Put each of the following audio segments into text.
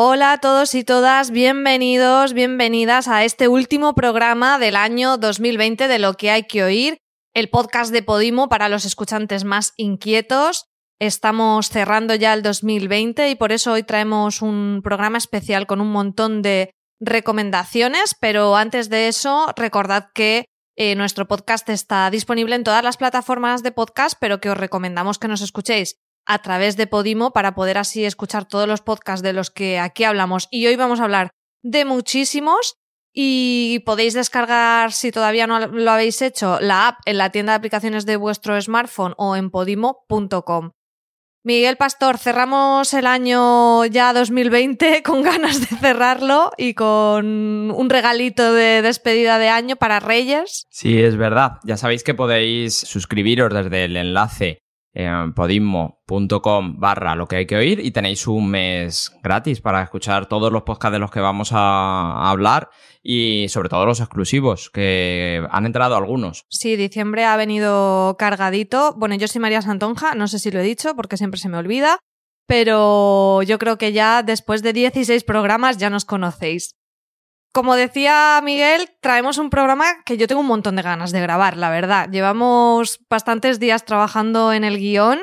Hola a todos y todas, bienvenidos, bienvenidas a este último programa del año 2020 de Lo que hay que oír, el podcast de Podimo para los escuchantes más inquietos. Estamos cerrando ya el 2020 y por eso hoy traemos un programa especial con un montón de recomendaciones, pero antes de eso, recordad que eh, nuestro podcast está disponible en todas las plataformas de podcast, pero que os recomendamos que nos escuchéis a través de Podimo para poder así escuchar todos los podcasts de los que aquí hablamos. Y hoy vamos a hablar de muchísimos y podéis descargar, si todavía no lo habéis hecho, la app en la tienda de aplicaciones de vuestro smartphone o en podimo.com. Miguel Pastor, cerramos el año ya 2020 con ganas de cerrarlo y con un regalito de despedida de año para Reyes. Sí, es verdad. Ya sabéis que podéis suscribiros desde el enlace podismo.com barra lo que hay que oír y tenéis un mes gratis para escuchar todos los podcasts de los que vamos a hablar y sobre todo los exclusivos, que han entrado algunos. Sí, diciembre ha venido cargadito. Bueno, yo soy María Santonja, no sé si lo he dicho porque siempre se me olvida, pero yo creo que ya después de 16 programas ya nos conocéis. Como decía Miguel, traemos un programa que yo tengo un montón de ganas de grabar, la verdad. Llevamos bastantes días trabajando en el guion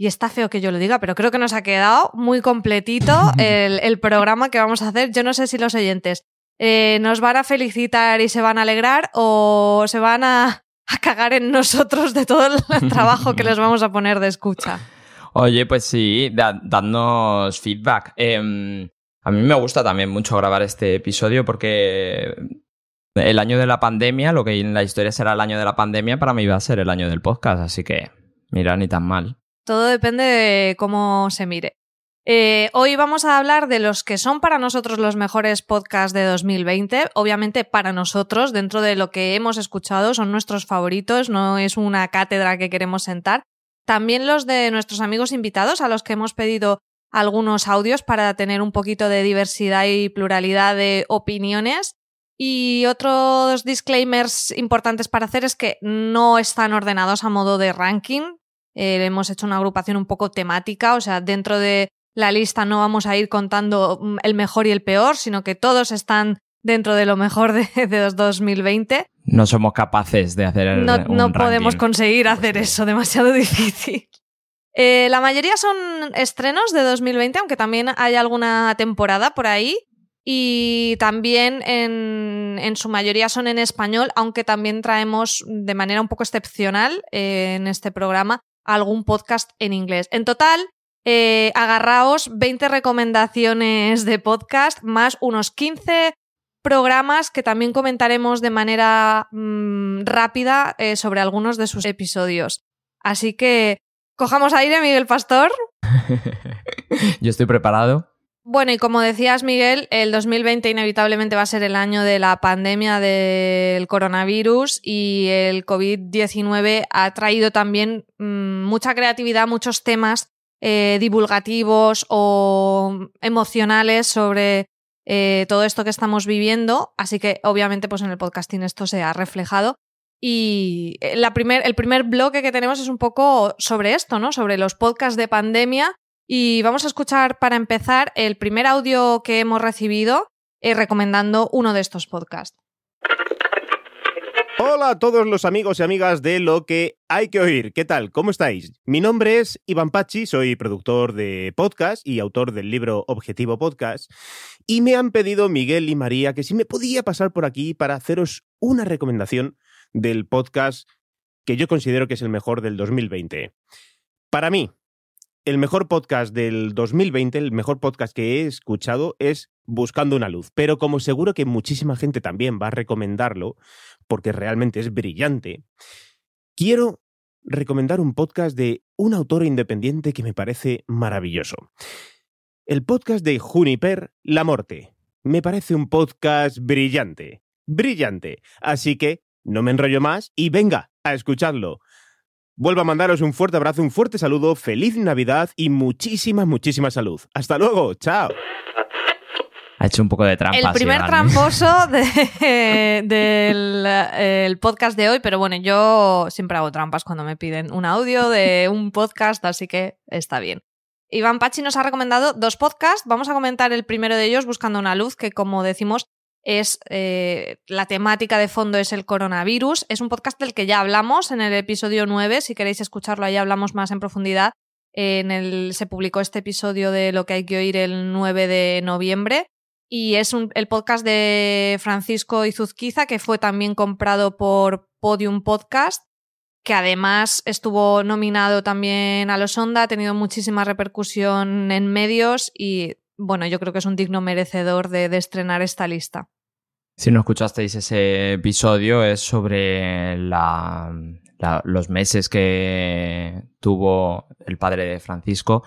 y está feo que yo lo diga, pero creo que nos ha quedado muy completito el, programa que vamos a hacer. Yo no sé si los oyentes eh, nos van a felicitar y se van a alegrar o se van a, cagar en nosotros de todo el trabajo que les vamos a poner de escucha. Oye, pues sí, dadnos feedback. Em, a mí me gusta también mucho grabar este episodio porque el año de la pandemia, lo que en la historia será el año de la pandemia, para mí va a ser el año del podcast, así que mira, ni tan mal. Todo depende de cómo se mire. Eh, hoy vamos a hablar de los que son para nosotros los mejores podcasts de 2020. Obviamente para nosotros, dentro de lo que hemos escuchado, son nuestros favoritos, no es una cátedra que queremos sentar. También los de nuestros amigos invitados, a los que hemos pedido algunos audios para tener un poquito de diversidad y pluralidad de opiniones. Y otros disclaimers importantes para hacer es que no están ordenados a modo de ranking. Eh, hemos hecho una agrupación un poco temática, o sea, dentro de la lista no vamos a ir contando mm, el mejor y el peor, sino que todos están dentro de lo mejor de, de 2020. No somos capaces de hacer No, no podemos conseguir hacer eso, demasiado difícil. Eh, la mayoría son estrenos de 2020, aunque también hay alguna temporada por ahí. Y también en, su mayoría son en español, aunque también traemos de manera un poco excepcional eh, en este programa algún podcast en inglés. En total, eh, agarraos 20 recomendaciones de podcast más unos 15 programas que también comentaremos de manera mm, rápida sobre algunos de sus episodios. Así que Cojamos aire, Miguel Pastor. Yo estoy preparado. Bueno, y como decías, Miguel, el 2020 inevitablemente va a ser el año de la pandemia del coronavirus y el COVID-19 ha traído también mm, mucha creatividad, muchos temas eh, divulgativos o emocionales sobre eh, todo esto que estamos viviendo. Así que, obviamente, pues en el podcasting esto se ha reflejado. Y eh, la primer, el primer bloque que tenemos es un poco sobre esto, ¿no? Sobre los podcasts de pandemia. Y vamos a escuchar para empezar el primer audio que hemos recibido eh, recomendando uno de estos podcasts. Hola a todos los amigos y amigas de Lo que hay que oír. ¿Qué tal? ¿Cómo estáis? Mi nombre es Iván Pachi, soy productor de podcast y autor del libro Objetivo Podcast. Y me han pedido Miguel y María que si me podía pasar por aquí para haceros una recomendación del podcast que yo considero que es el mejor del 2020. Para mí, el mejor podcast del 2020, el mejor podcast que he escuchado es Buscando una luz, pero como seguro que muchísima gente también va a recomendarlo, porque realmente es brillante, quiero recomendar un podcast de un autor independiente que me parece maravilloso. El podcast de Juniper La Morte. Me parece un podcast brillante, brillante. Así que no me enrollo más y venga a escucharlo. Vuelvo a mandaros un fuerte abrazo, un fuerte saludo, feliz Navidad y muchísima, muchísima salud. Hasta luego, chao. Ha hecho un poco de trampa. El primer tramposo del podcast de hoy, pero bueno, yo siempre hago trampas cuando me piden un audio de un podcast, así que está bien. Iván Pachi nos ha recomendado dos podcasts. Vamos a comentar el primero de ellos, Buscando una luz, que como decimos es eh, la temática de fondo es el coronavirus. Es un podcast del que ya hablamos en el episodio 9. Si queréis escucharlo, ahí hablamos más en profundidad. En el, se publicó este episodio de lo que hay que oír el 9 de noviembre. Y es el podcast de Francisco Izuzquiza, que fue también comprado por Podium Podcast, que además estuvo nominado también a los Onda, ha tenido muchísima repercusión en medios y bueno, yo creo que es un digno merecedor de, estrenar esta lista. Si no escuchasteis ese episodio, es sobre los meses que tuvo el padre de Francisco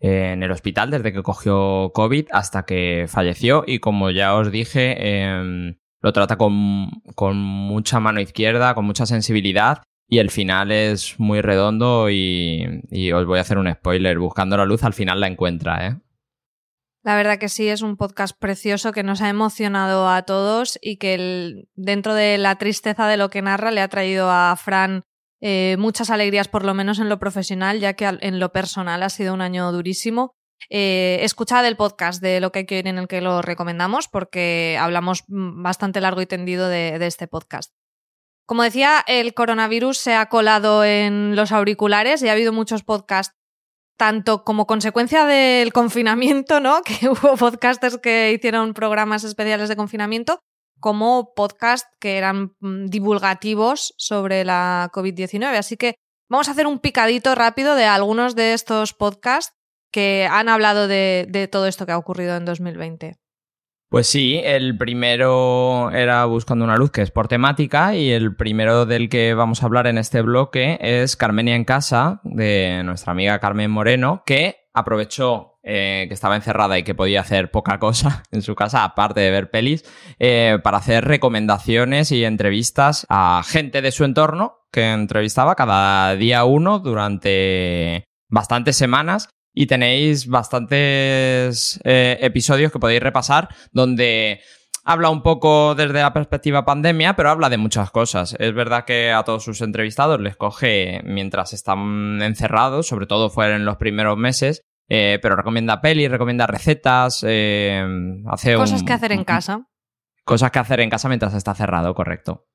en el hospital desde que cogió COVID hasta que falleció. Y como ya os dije, em, lo trata con, con, mucha mano izquierda, con mucha sensibilidad. Y el final es muy redondo y, os voy a hacer un spoiler, buscando la luz al final la encuentra, ¿eh? La verdad que sí, es un podcast precioso que nos ha emocionado a todos y que dentro de la tristeza de lo que narra le ha traído a Fran eh, muchas alegrías, por lo menos en lo profesional, ya que en lo personal ha sido un año durísimo. Eh, escuchad el podcast de lo que hay que oír en el que lo recomendamos porque hablamos bastante largo y tendido de este podcast. Como decía, el coronavirus se ha colado en los auriculares y ha habido muchos podcasts tanto como consecuencia del confinamiento, ¿no? Que hubo podcasters que hicieron programas especiales de confinamiento, como podcasts que eran mm, divulgativos sobre la COVID-19. Así que vamos a hacer un picadito rápido de algunos de estos podcasts que han hablado de, de todo esto que ha ocurrido en 2020. Pues sí, el primero era Buscando una luz, que es por temática, y el primero del que vamos a hablar en este bloque es Carmenia en casa, de nuestra amiga Carmen Moreno, que aprovechó eh, que estaba encerrada y que podía hacer poca cosa en su casa, aparte de ver pelis, eh, para hacer recomendaciones y entrevistas a gente de su entorno que entrevistaba cada día uno durante bastantes semanas y tenéis bastantes eh, episodios que podéis repasar donde habla un poco desde la perspectiva pandemia, pero habla de muchas cosas. Es verdad que a todos sus entrevistados les coge mientras están encerrados, sobre todo fueron en los primeros meses, eh, pero recomienda pelis, recomienda recetas, eh, hace cosas que hacer en casa. Cosas que hacer en casa mientras está cerrado, correcto.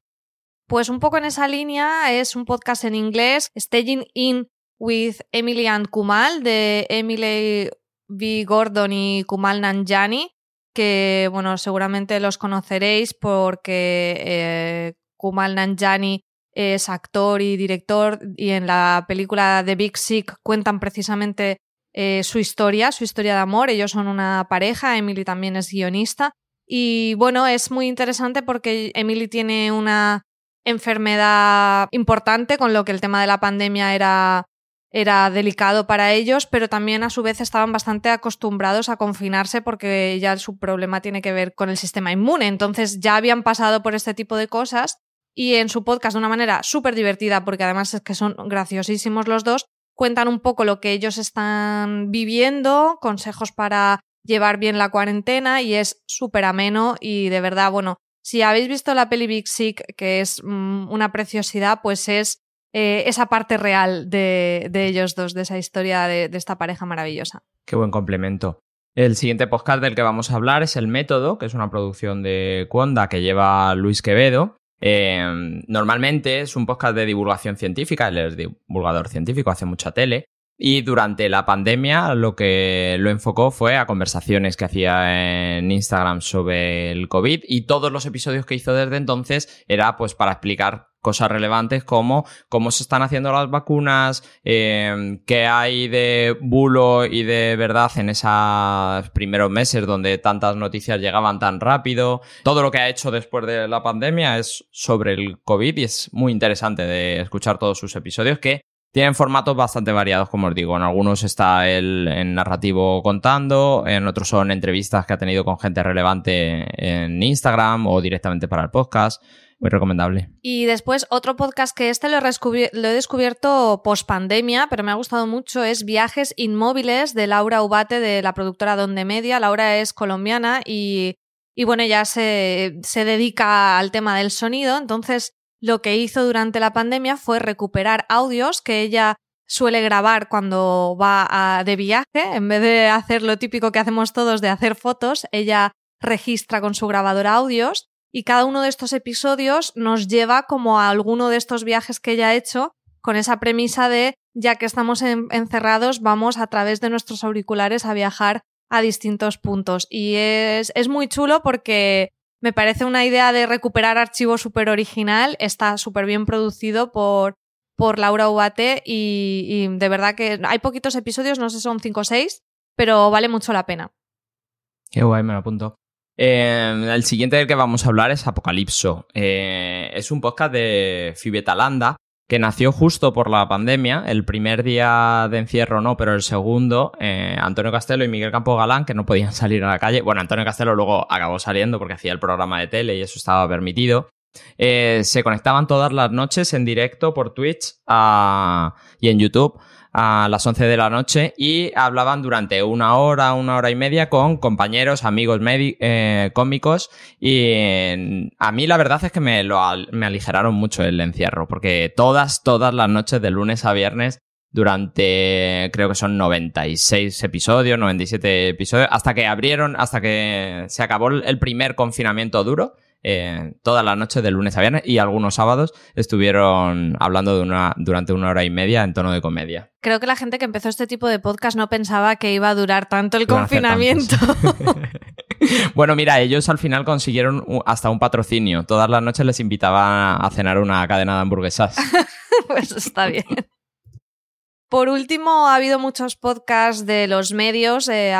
Pues un poco en esa línea es un podcast en inglés, Staging in with Emily and Kumal de Emily V. Gordon y Kumal Nanjani, que bueno, seguramente los conoceréis porque eh, Kumal Nanjani es actor y director y en la película The Big Sick cuentan precisamente eh, su historia, su historia de amor. Ellos son una pareja, Emily también es guionista. Y bueno, es muy interesante porque Emily tiene una enfermedad importante, con lo que el tema de la pandemia era era delicado para ellos, pero también a su vez estaban bastante acostumbrados a confinarse porque ya su problema tiene que ver con el sistema inmune. Entonces ya habían pasado por este tipo de cosas y en su podcast de una manera súper divertida, porque además es que son graciosísimos los dos, cuentan un poco lo que ellos están viviendo, consejos para llevar bien la cuarentena y es súper ameno y de verdad, bueno, si habéis visto la peli Big Sick, que es mm, una preciosidad, pues es eh, esa parte real de, ellos dos, de esa historia de, esta pareja maravillosa. Qué buen complemento. El siguiente podcast del que vamos a hablar es El Método, que es una producción de Cuonda que lleva Luis Quevedo. Eh, normalmente es un podcast de divulgación científica, él es divulgador científico, hace mucha tele. Y durante la pandemia lo que lo enfocó fue a conversaciones que hacía en Instagram sobre el COVID y todos los episodios que hizo desde entonces era pues para explicar cosas relevantes como cómo se están haciendo las vacunas, eh, qué hay de bulo y de verdad en esos primeros meses donde tantas noticias llegaban tan rápido. Todo lo que ha hecho después de la pandemia es sobre el COVID y es muy interesante de escuchar todos sus episodios que tienen formatos bastante variados, como os digo. En algunos está el narrativo contando, en otros son entrevistas que ha tenido con gente relevante en Instagram o directamente para el podcast. Muy recomendable. Y después otro podcast que este lo he, descubierto post pandemia, pero me ha gustado mucho, es Viajes Inmóviles de Laura Ubate de la productora Donde Media. Laura es colombiana y, y bueno, ella se, se dedica al tema del sonido, entonces lo que hizo durante la pandemia fue recuperar audios que ella suele grabar cuando va de viaje, en vez de hacer lo típico que hacemos todos de hacer fotos, ella registra con su grabadora audios y cada uno de estos episodios nos lleva como a alguno de estos viajes que ella ha hecho con esa premisa de ya que estamos encerrados vamos a través de nuestros auriculares a viajar a distintos puntos y es, es muy chulo porque me parece una idea de recuperar archivo súper original, está súper bien producido por por Laura Ubate y, de verdad que hay poquitos episodios, no sé, son 5 o 6, pero vale mucho la pena. Qué guay, me lo apunto. Eh, el siguiente del que vamos a hablar es Apocalipso. Eh, es un podcast de Fibetalanda que nació justo por la pandemia. El primer día de encierro no, pero el segundo, eh, Antonio Castelo y Miguel Campo Galán, que no podían salir a la calle. Bueno, Antonio Castelo luego acabó saliendo porque hacía el programa de tele y eso estaba permitido. Eh, se conectaban todas las noches en directo por Twitch y en YouTube a las 11 de la noche y hablaban durante una hora, una hora y media con compañeros, amigos eh, cómicos y a mí la verdad es que me, lo, me aligeraron mucho el encierro porque todas, todas las noches de lunes a viernes durante creo que son 96 episodios, 97 episodios, hasta que abrieron, hasta que se acabó el primer confinamiento duro eh, todas las noches de lunes a viernes y algunos sábados estuvieron hablando de una, durante una hora y media en tono de comedia. Creo que la gente que empezó este tipo de podcast no pensaba que iba a durar tanto el confinamiento. bueno, mira, ellos al final consiguieron hasta un patrocinio. Todas las noches les invitaban a cenar una cadena de hamburguesas. pues está bien. Por último, ha habido muchos podcasts de los medios eh,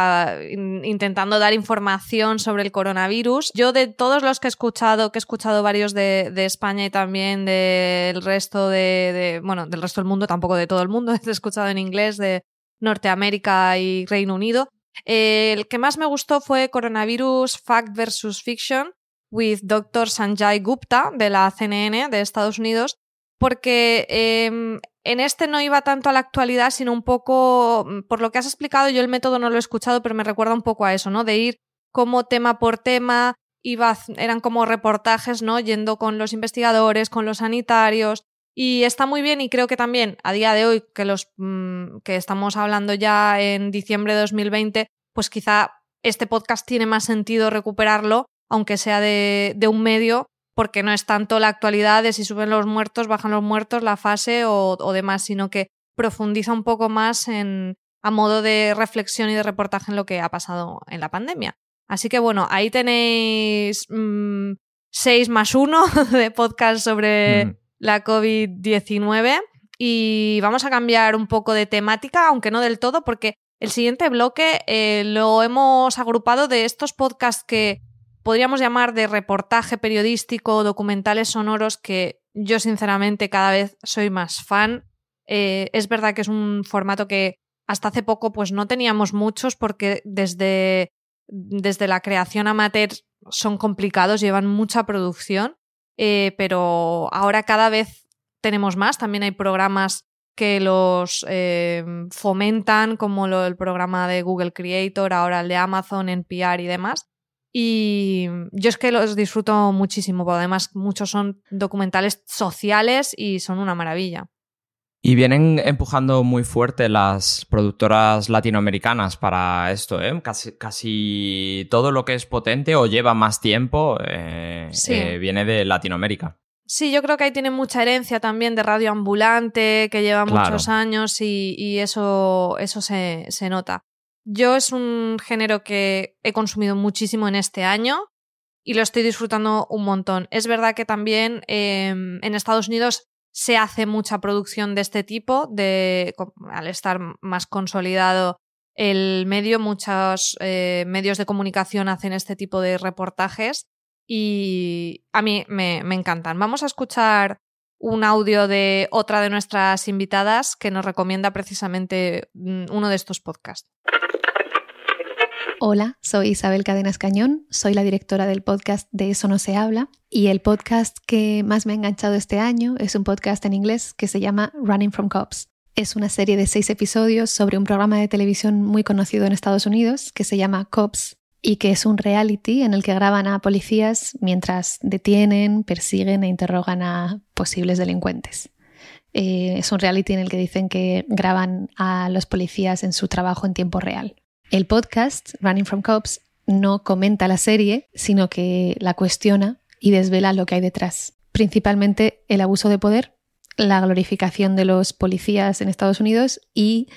intentando dar información sobre el coronavirus. Yo de todos los que he escuchado, que he escuchado varios de, España y también del resto de, bueno, del resto del mundo, tampoco de todo el mundo, he escuchado en inglés de Norteamérica y Reino Unido. Eh, el que más me gustó fue Coronavirus Fact versus Fiction with Dr. Sanjay Gupta de la CNN de Estados Unidos, porque em, en este no iba tanto a la actualidad, sino un poco, mm, por lo que has explicado, yo el método no lo he escuchado, pero me recuerda un poco a eso, ¿no? De ir como tema por tema, iba, eran como reportajes, ¿no? Yendo con los investigadores, con los sanitarios. Y está muy bien y creo que también a día de hoy, que, los, mm, que estamos hablando ya en diciembre de 2020, pues quizá este podcast tiene más sentido recuperarlo, aunque sea de, de un medio porque no es tanto la actualidad de si suben los muertos, bajan los muertos, la fase o, demás, sino que profundiza un poco más en, a modo de reflexión y de reportaje en lo que ha pasado en la pandemia. Así que bueno, ahí tenéis 6 mm, más 1 de podcast sobre mm. la COVID-19 y vamos a cambiar un poco de temática, aunque no del todo, porque el siguiente bloque eh, lo hemos agrupado de estos podcasts que podríamos llamar de reportaje periodístico, documentales sonoros, que yo sinceramente cada vez soy más fan. Eh, es verdad que es un formato que hasta hace poco pues no teníamos muchos porque desde, desde la creación amateur son complicados, llevan mucha producción, eh, pero ahora cada vez tenemos más. También hay programas que los eh, fomentan, como el programa de Google Creator, ahora el de Amazon, NPR y demás. Y yo es que los disfruto muchísimo, porque además muchos son documentales sociales y son una maravilla. Y vienen empujando muy fuerte las productoras latinoamericanas para esto, ¿eh? Casi, casi todo lo que es potente o lleva más tiempo eh, eh, viene de Latinoamérica. Sí, yo creo que ahí tiene mucha herencia también de radio ambulante, que lleva muchos años y, eso, eso se, se nota. Yo es un género que he consumido muchísimo en este año y lo estoy disfrutando un montón. Es verdad que también em, en Estados Unidos se hace mucha producción de este tipo, de, al estar más consolidado el medio, muchos eh, medios de comunicación hacen este tipo de reportajes y a mí me, encantan. Vamos a escuchar un audio de otra de nuestras invitadas que nos recomienda precisamente mm, uno de estos podcasts. Hola, soy Isabel Cadenas Cañón, soy la directora del podcast De Eso No Se Habla y el podcast que más me ha enganchado este año es un podcast en inglés que se llama Running from Cops. Es una serie de seis episodios sobre un programa de televisión muy conocido en Estados Unidos que se llama Cops y que es un reality en el que graban a policías mientras detienen, persiguen e interrogan a posibles delincuentes. Eh, es un reality en el que dicen que graban a los policías en su trabajo en tiempo real. El podcast, Running from Cops, no comenta la serie, sino que la cuestiona y desvela lo que hay detrás. Principalmente el abuso de poder, la glorificación de los policías en Estados Unidos y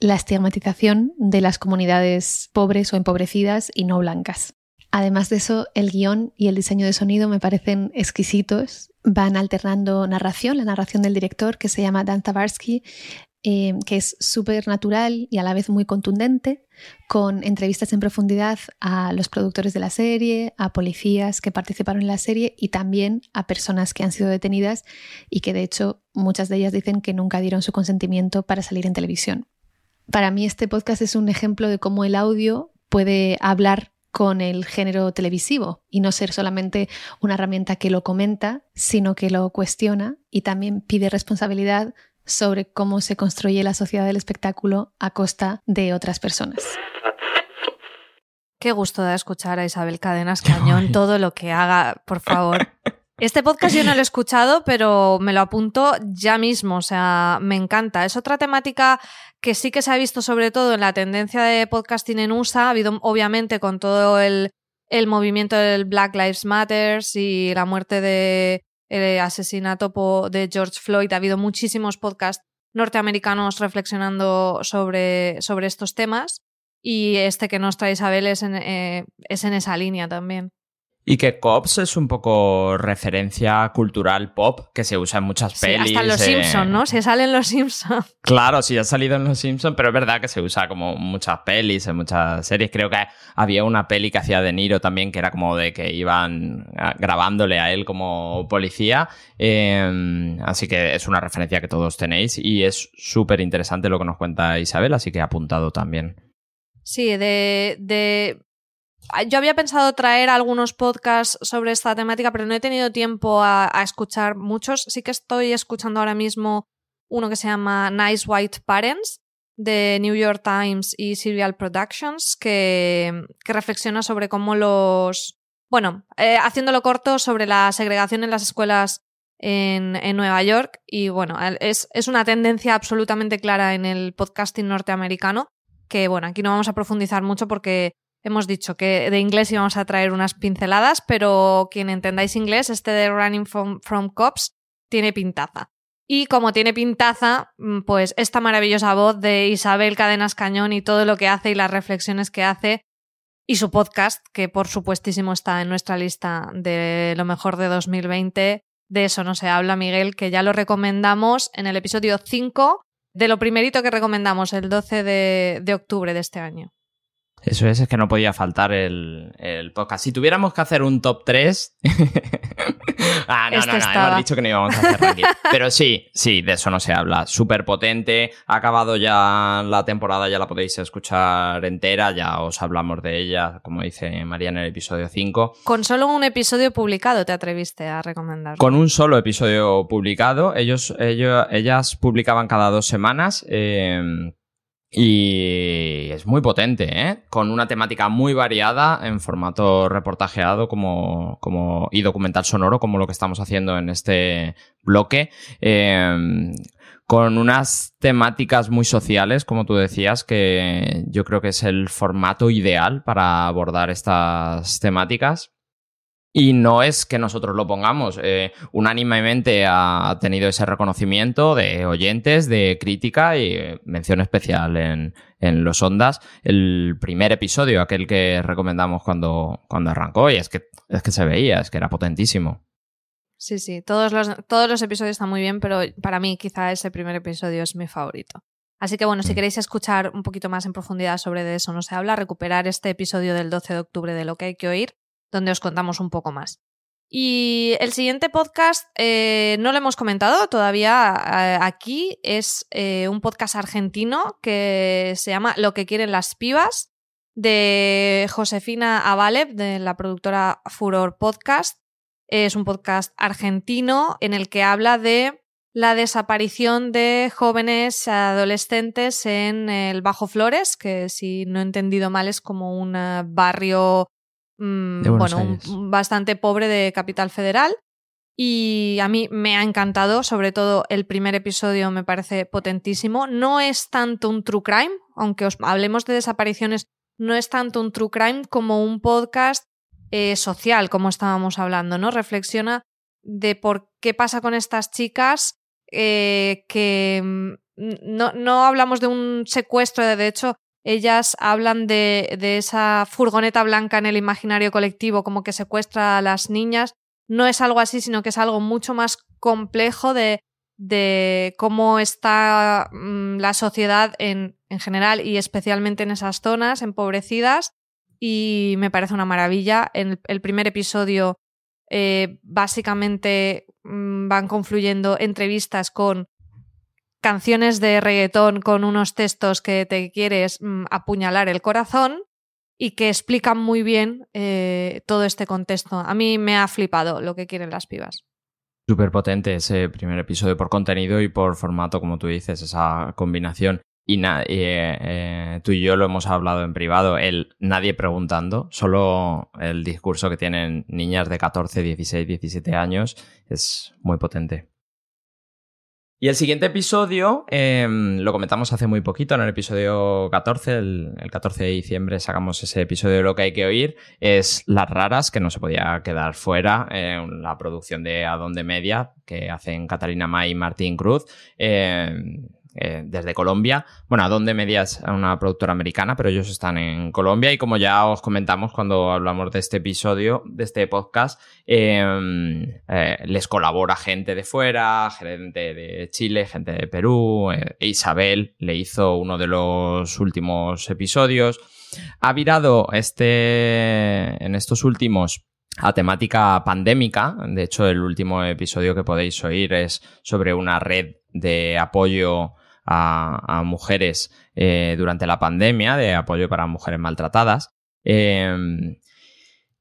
la estigmatización de las comunidades pobres o empobrecidas y no blancas. Además de eso, el guion y el diseño de sonido me parecen exquisitos. Van alternando narración, la narración del director que se llama Dan Tavarsky, eh, que es súper natural y a la vez muy contundente, con entrevistas en profundidad a los productores de la serie, a policías que participaron en la serie y también a personas que han sido detenidas y que de hecho muchas de ellas dicen que nunca dieron su consentimiento para salir en televisión. Para mí este podcast es un ejemplo de cómo el audio puede hablar con el género televisivo y no ser solamente una herramienta que lo comenta, sino que lo cuestiona y también pide responsabilidad sobre cómo se construye la sociedad del espectáculo a costa de otras personas. Qué gusto da escuchar a Isabel Cadenas Cañón, todo lo que haga, por favor. Este podcast yo no lo he escuchado, pero me lo apunto ya mismo, o sea, me encanta. Es otra temática que sí que se ha visto sobre todo en la tendencia de podcasting en USA, ha habido obviamente con todo el, movimiento del Black Lives Matter y la muerte de el asesinato de George Floyd, ha habido muchísimos podcasts norteamericanos reflexionando sobre, sobre estos temas y este que nos trae Isabel es en, eh, es en esa línea también. Y que Cops es un poco referencia cultural pop que se usa en muchas sí, pelis. Hasta en Los Simpsons, ¿no? Se sale en Los Simpsons. Claro, sí, ha salido en Los Simpsons, pero es verdad que se usa como muchas pelis, en muchas series. Creo que había una peli que hacía De Niro también, que era como de que iban grabándole a él como policía. Em, así que es una referencia que todos tenéis y es súper interesante lo que nos cuenta Isabel, así que he apuntado también. Sí, de, de Ah, yo había pensado traer algunos podcasts sobre esta temática, pero no he tenido tiempo a, escuchar muchos. Sí que estoy escuchando ahora mismo uno que se llama Nice White Parents de New York Times y Serial Productions, que, reflexiona sobre cómo los... Bueno, eh, haciéndolo corto, sobre la segregación en las escuelas en, Nueva York. Y bueno, es una tendencia absolutamente clara en el podcasting norteamericano, que bueno, aquí no vamos a profundizar mucho porque Hemos dicho que de inglés íbamos a traer unas pinceladas, pero quien entendáis inglés, este de Running from, Cops tiene pintaza. Y como tiene pintaza, mm, pues esta maravillosa voz de Isabel Cadenas Cañón y todo lo que hace y las reflexiones que hace y su podcast, que por supuestísimo está en nuestra lista de lo mejor de 2020. De eso no se habla, Miguel, que ya lo recomendamos en el episodio 5 de lo primerito que recomendamos el 12 de octubre de este año. Eso es, es que no podía faltar el, podcast. Si tuviéramos que hacer un top 3. ah, no, no, no, hemos dicho que no íbamos a hacer aquí. Pero sí, sí, de eso no se habla. Súper potente. Ha acabado ya la temporada, ya la podéis escuchar entera. Ya os hablamos de ella, como dice María en el episodio 5. Con solo un episodio publicado te atreviste a recomendar. Con un solo episodio publicado. Ellos, ellos, ellas publicaban cada dos semanas. Eh, y es muy potente, ¿eh? Con una temática muy variada en formato reportajeado como, como, y documental sonoro, como lo que estamos haciendo en este bloque. Em, con unas temáticas muy sociales, como tú decías, que yo creo que es el formato ideal para abordar estas temáticas. Y no es que nosotros lo pongamos, eh, unánimemente ha tenido ese reconocimiento de oyentes, de crítica y eh, mención especial en, los ondas. El primer episodio, aquel que recomendamos cuando, cuando arrancó, y es que, es que se veía, es que era potentísimo. Sí, sí, todos los, todos los episodios están muy bien, pero para mí quizá ese primer episodio es mi favorito. Así que bueno, si mm. queréis escuchar un poquito más en profundidad sobre eso no se habla, recuperar este episodio del 12 de octubre de lo que hay que oír, donde os contamos un poco más. Y el siguiente podcast eh, no lo hemos comentado todavía eh, aquí, es eh, un podcast argentino que se llama Lo que quieren las pibas de Josefina Avalev, de la productora Furor Podcast. Es un podcast argentino en el que habla de la desaparición de jóvenes adolescentes en el Bajo Flores, que si no he entendido mal es como un barrio Mm, bueno, bastante pobre de Capital Federal. y a mí me ha encantado, sobre todo el primer episodio me parece potentísimo. No es tanto un true crime, aunque os hablemos de desapariciones, no es tanto un true crime como un podcast eh, social, como estábamos hablando, ¿no? Reflexiona de por qué pasa con estas chicas eh, que mm, no, no, hablamos de un secuestro, de hecho, ellas hablan de, esa furgoneta blanca en el imaginario colectivo, como que secuestra a las niñas, no es algo así, sino que es algo mucho más complejo de, cómo está mm, la sociedad en, en, general y especialmente en esas zonas empobrecidas. Y me parece una maravilla. En el, primer episodio, eh, básicamente mm, van confluyendo entrevistas con canciones de reggaetón con unos textos que te quieres mm, apuñalar el corazón y que explican muy bien eh, todo este contexto. A mí me ha flipado lo que quieren las pibas. Súper potente ese primer episodio por contenido y por formato, como tú dices, esa combinación. Y eh, eh, tú y yo lo hemos hablado en privado, el nadie preguntando, solo el discurso que tienen niñas de 14, 16, 17 años es muy potente. Y el siguiente episodio em, lo comentamos hace muy poquito, en el episodio 14, el, 14 de diciembre sacamos ese episodio de lo que hay que oír, es Las Raras, que no se podía quedar fuera, en la producción de Adonde Media, que hacen Catalina May y Martín Cruz. Em, eh, desde Colombia. Bueno, a donde medias a una productora americana, pero ellos están en Colombia y como ya os comentamos cuando hablamos de este episodio, de este podcast, em, eh, les colabora gente de fuera, gente de Chile, gente de Perú. Eh, Isabel le hizo uno de los últimos episodios. Ha virado este, en estos últimos a temática pandémica. De hecho, el último episodio que podéis oír es sobre una red de apoyo a, mujeres eh, durante la pandemia, de apoyo para mujeres maltratadas. Em,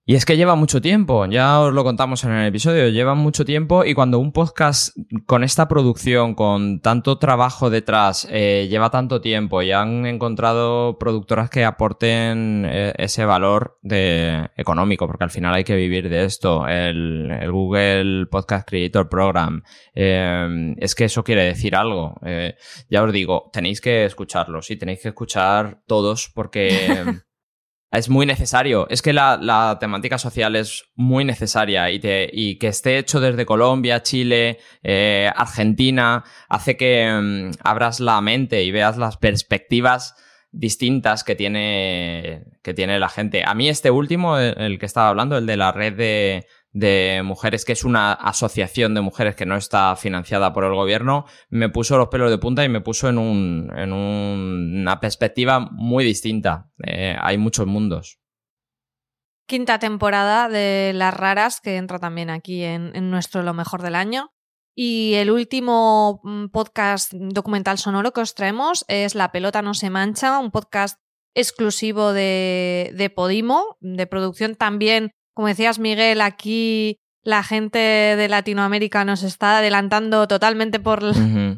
y es que lleva mucho tiempo, ya os lo contamos en el episodio, lleva mucho tiempo y cuando un podcast con esta producción, con tanto trabajo detrás, eh, lleva tanto tiempo y han encontrado productoras que aporten eh, ese valor de, económico, porque al final hay que vivir de esto, el, Google Podcast Creator Program, eh, es que eso quiere decir algo. ya os digo, tenéis que escucharlo, sí, tenéis que escuchar todos porque... Es muy necesario. Es que la, temática social es muy necesaria y, y, que esté hecho desde Colombia, Chile, eh, Argentina, hace que mm, abras la mente y veas las perspectivas distintas que tiene, que tiene la gente. A mí este último, el que estaba hablando, el de la red de, de mujeres, que es una asociación de mujeres que no está financiada por el gobierno, me puso los pelos de punta y me puso en, un, en una perspectiva muy distinta. Eh, hay muchos mundos. Quinta temporada de Las Raras, que entra también aquí en, en nuestro Lo Mejor del Año. Y el último mm, podcast documental sonoro que os traemos es La pelota no se mancha, un podcast exclusivo de, de Podimo, de producción también como decías, Miguel, aquí la gente de Latinoamérica nos está adelantando totalmente por,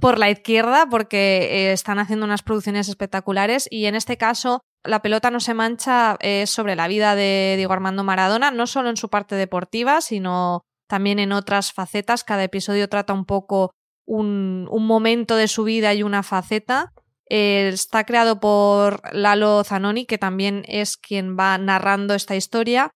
por la izquierda porque eh, están haciendo unas producciones espectaculares y en este caso la pelota no se mancha es sobre la vida de Diego Armando Maradona, no solo en su parte deportiva, sino también en otras facetas. Cada episodio trata un poco un, un momento de su vida y una faceta. Eh, está creado por Lalo Zanoni, que también es quien va narrando esta historia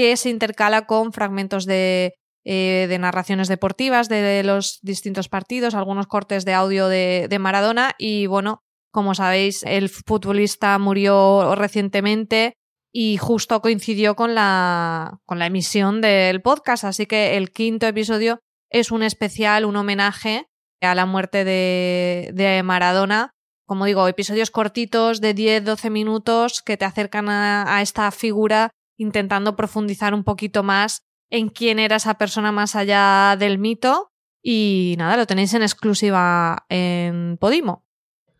que se intercala con fragmentos de, eh, de narraciones deportivas de, los distintos partidos, algunos cortes de audio de, de Maradona y bueno, como sabéis, el futbolista murió recientemente y justo coincidió con la, con la emisión del podcast, así que el quinto episodio es un especial, un homenaje a la muerte de, de Maradona. Como digo, episodios cortitos de 10-12 minutos que te acercan a, a esta figura intentando profundizar un poquito más en quién era esa persona más allá del mito. Y nada, lo tenéis en exclusiva en Podimo.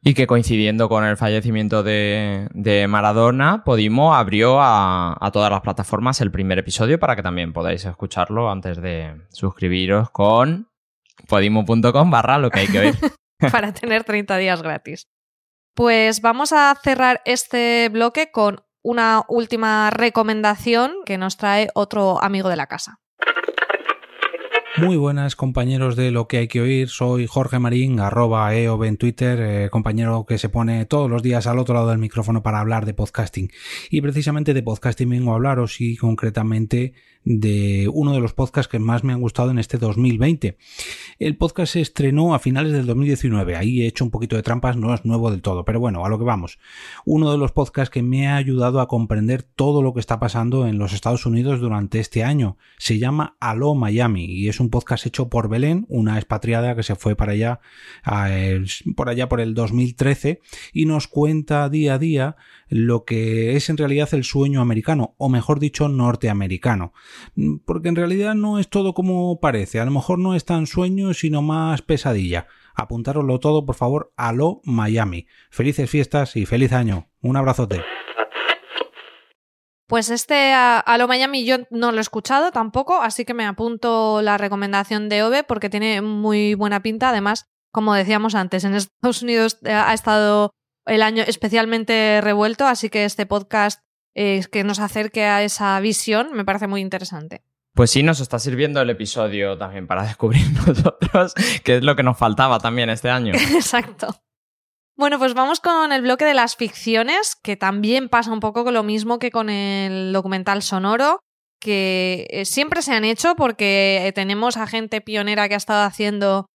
Y que coincidiendo con el fallecimiento de, Maradona, Podimo abrió a, todas las plataformas el primer episodio para que también podáis escucharlo antes de suscribiros con podimo.com barra lo que hay que oír. para tener 30 días gratis. Pues vamos a cerrar este bloque con una última recomendación que nos trae otro amigo de la casa. Muy buenas compañeros de lo que hay que oír, soy Jorge Marín, arroba EOB en Twitter, eh, compañero que se pone todos los días al otro lado del micrófono para hablar de podcasting. Y precisamente de podcasting vengo a hablaros y concretamente de uno de los podcasts que más me han gustado en este 2020. El podcast se estrenó a finales del 2019, ahí he hecho un poquito de trampas, no es nuevo del todo, pero bueno, a lo que vamos. Uno de los podcasts que me ha ayudado a comprender todo lo que está pasando en los Estados Unidos durante este año. Se llama Aló Miami y es un podcast hecho por Belén, una expatriada que se fue para allá, por allá por el 2013 y nos cuenta día a día lo que es en realidad el sueño americano, o mejor dicho, norteamericano. Porque en realidad no es todo como parece, a lo mejor no es tan sueño, sino más pesadilla. Apuntároslo todo, por favor, a lo Miami. Felices fiestas y feliz año. Un abrazote. Pues este a, lo Miami yo no lo he escuchado tampoco, así que me apunto la recomendación de Ove porque tiene muy buena pinta. Además, como decíamos antes, en Estados Unidos ha estado el año especialmente revuelto, así que este podcast eh, que nos acerque a esa visión me parece muy interesante. Pues sí, nos está sirviendo el episodio también para descubrir nosotros qué es lo que nos faltaba también este año. Exacto. Bueno, pues vamos con el bloque de las ficciones, que también pasa un poco con lo mismo que con el documental sonoro, que eh, siempre se han hecho porque tenemos a gente pionera que ha estado haciendo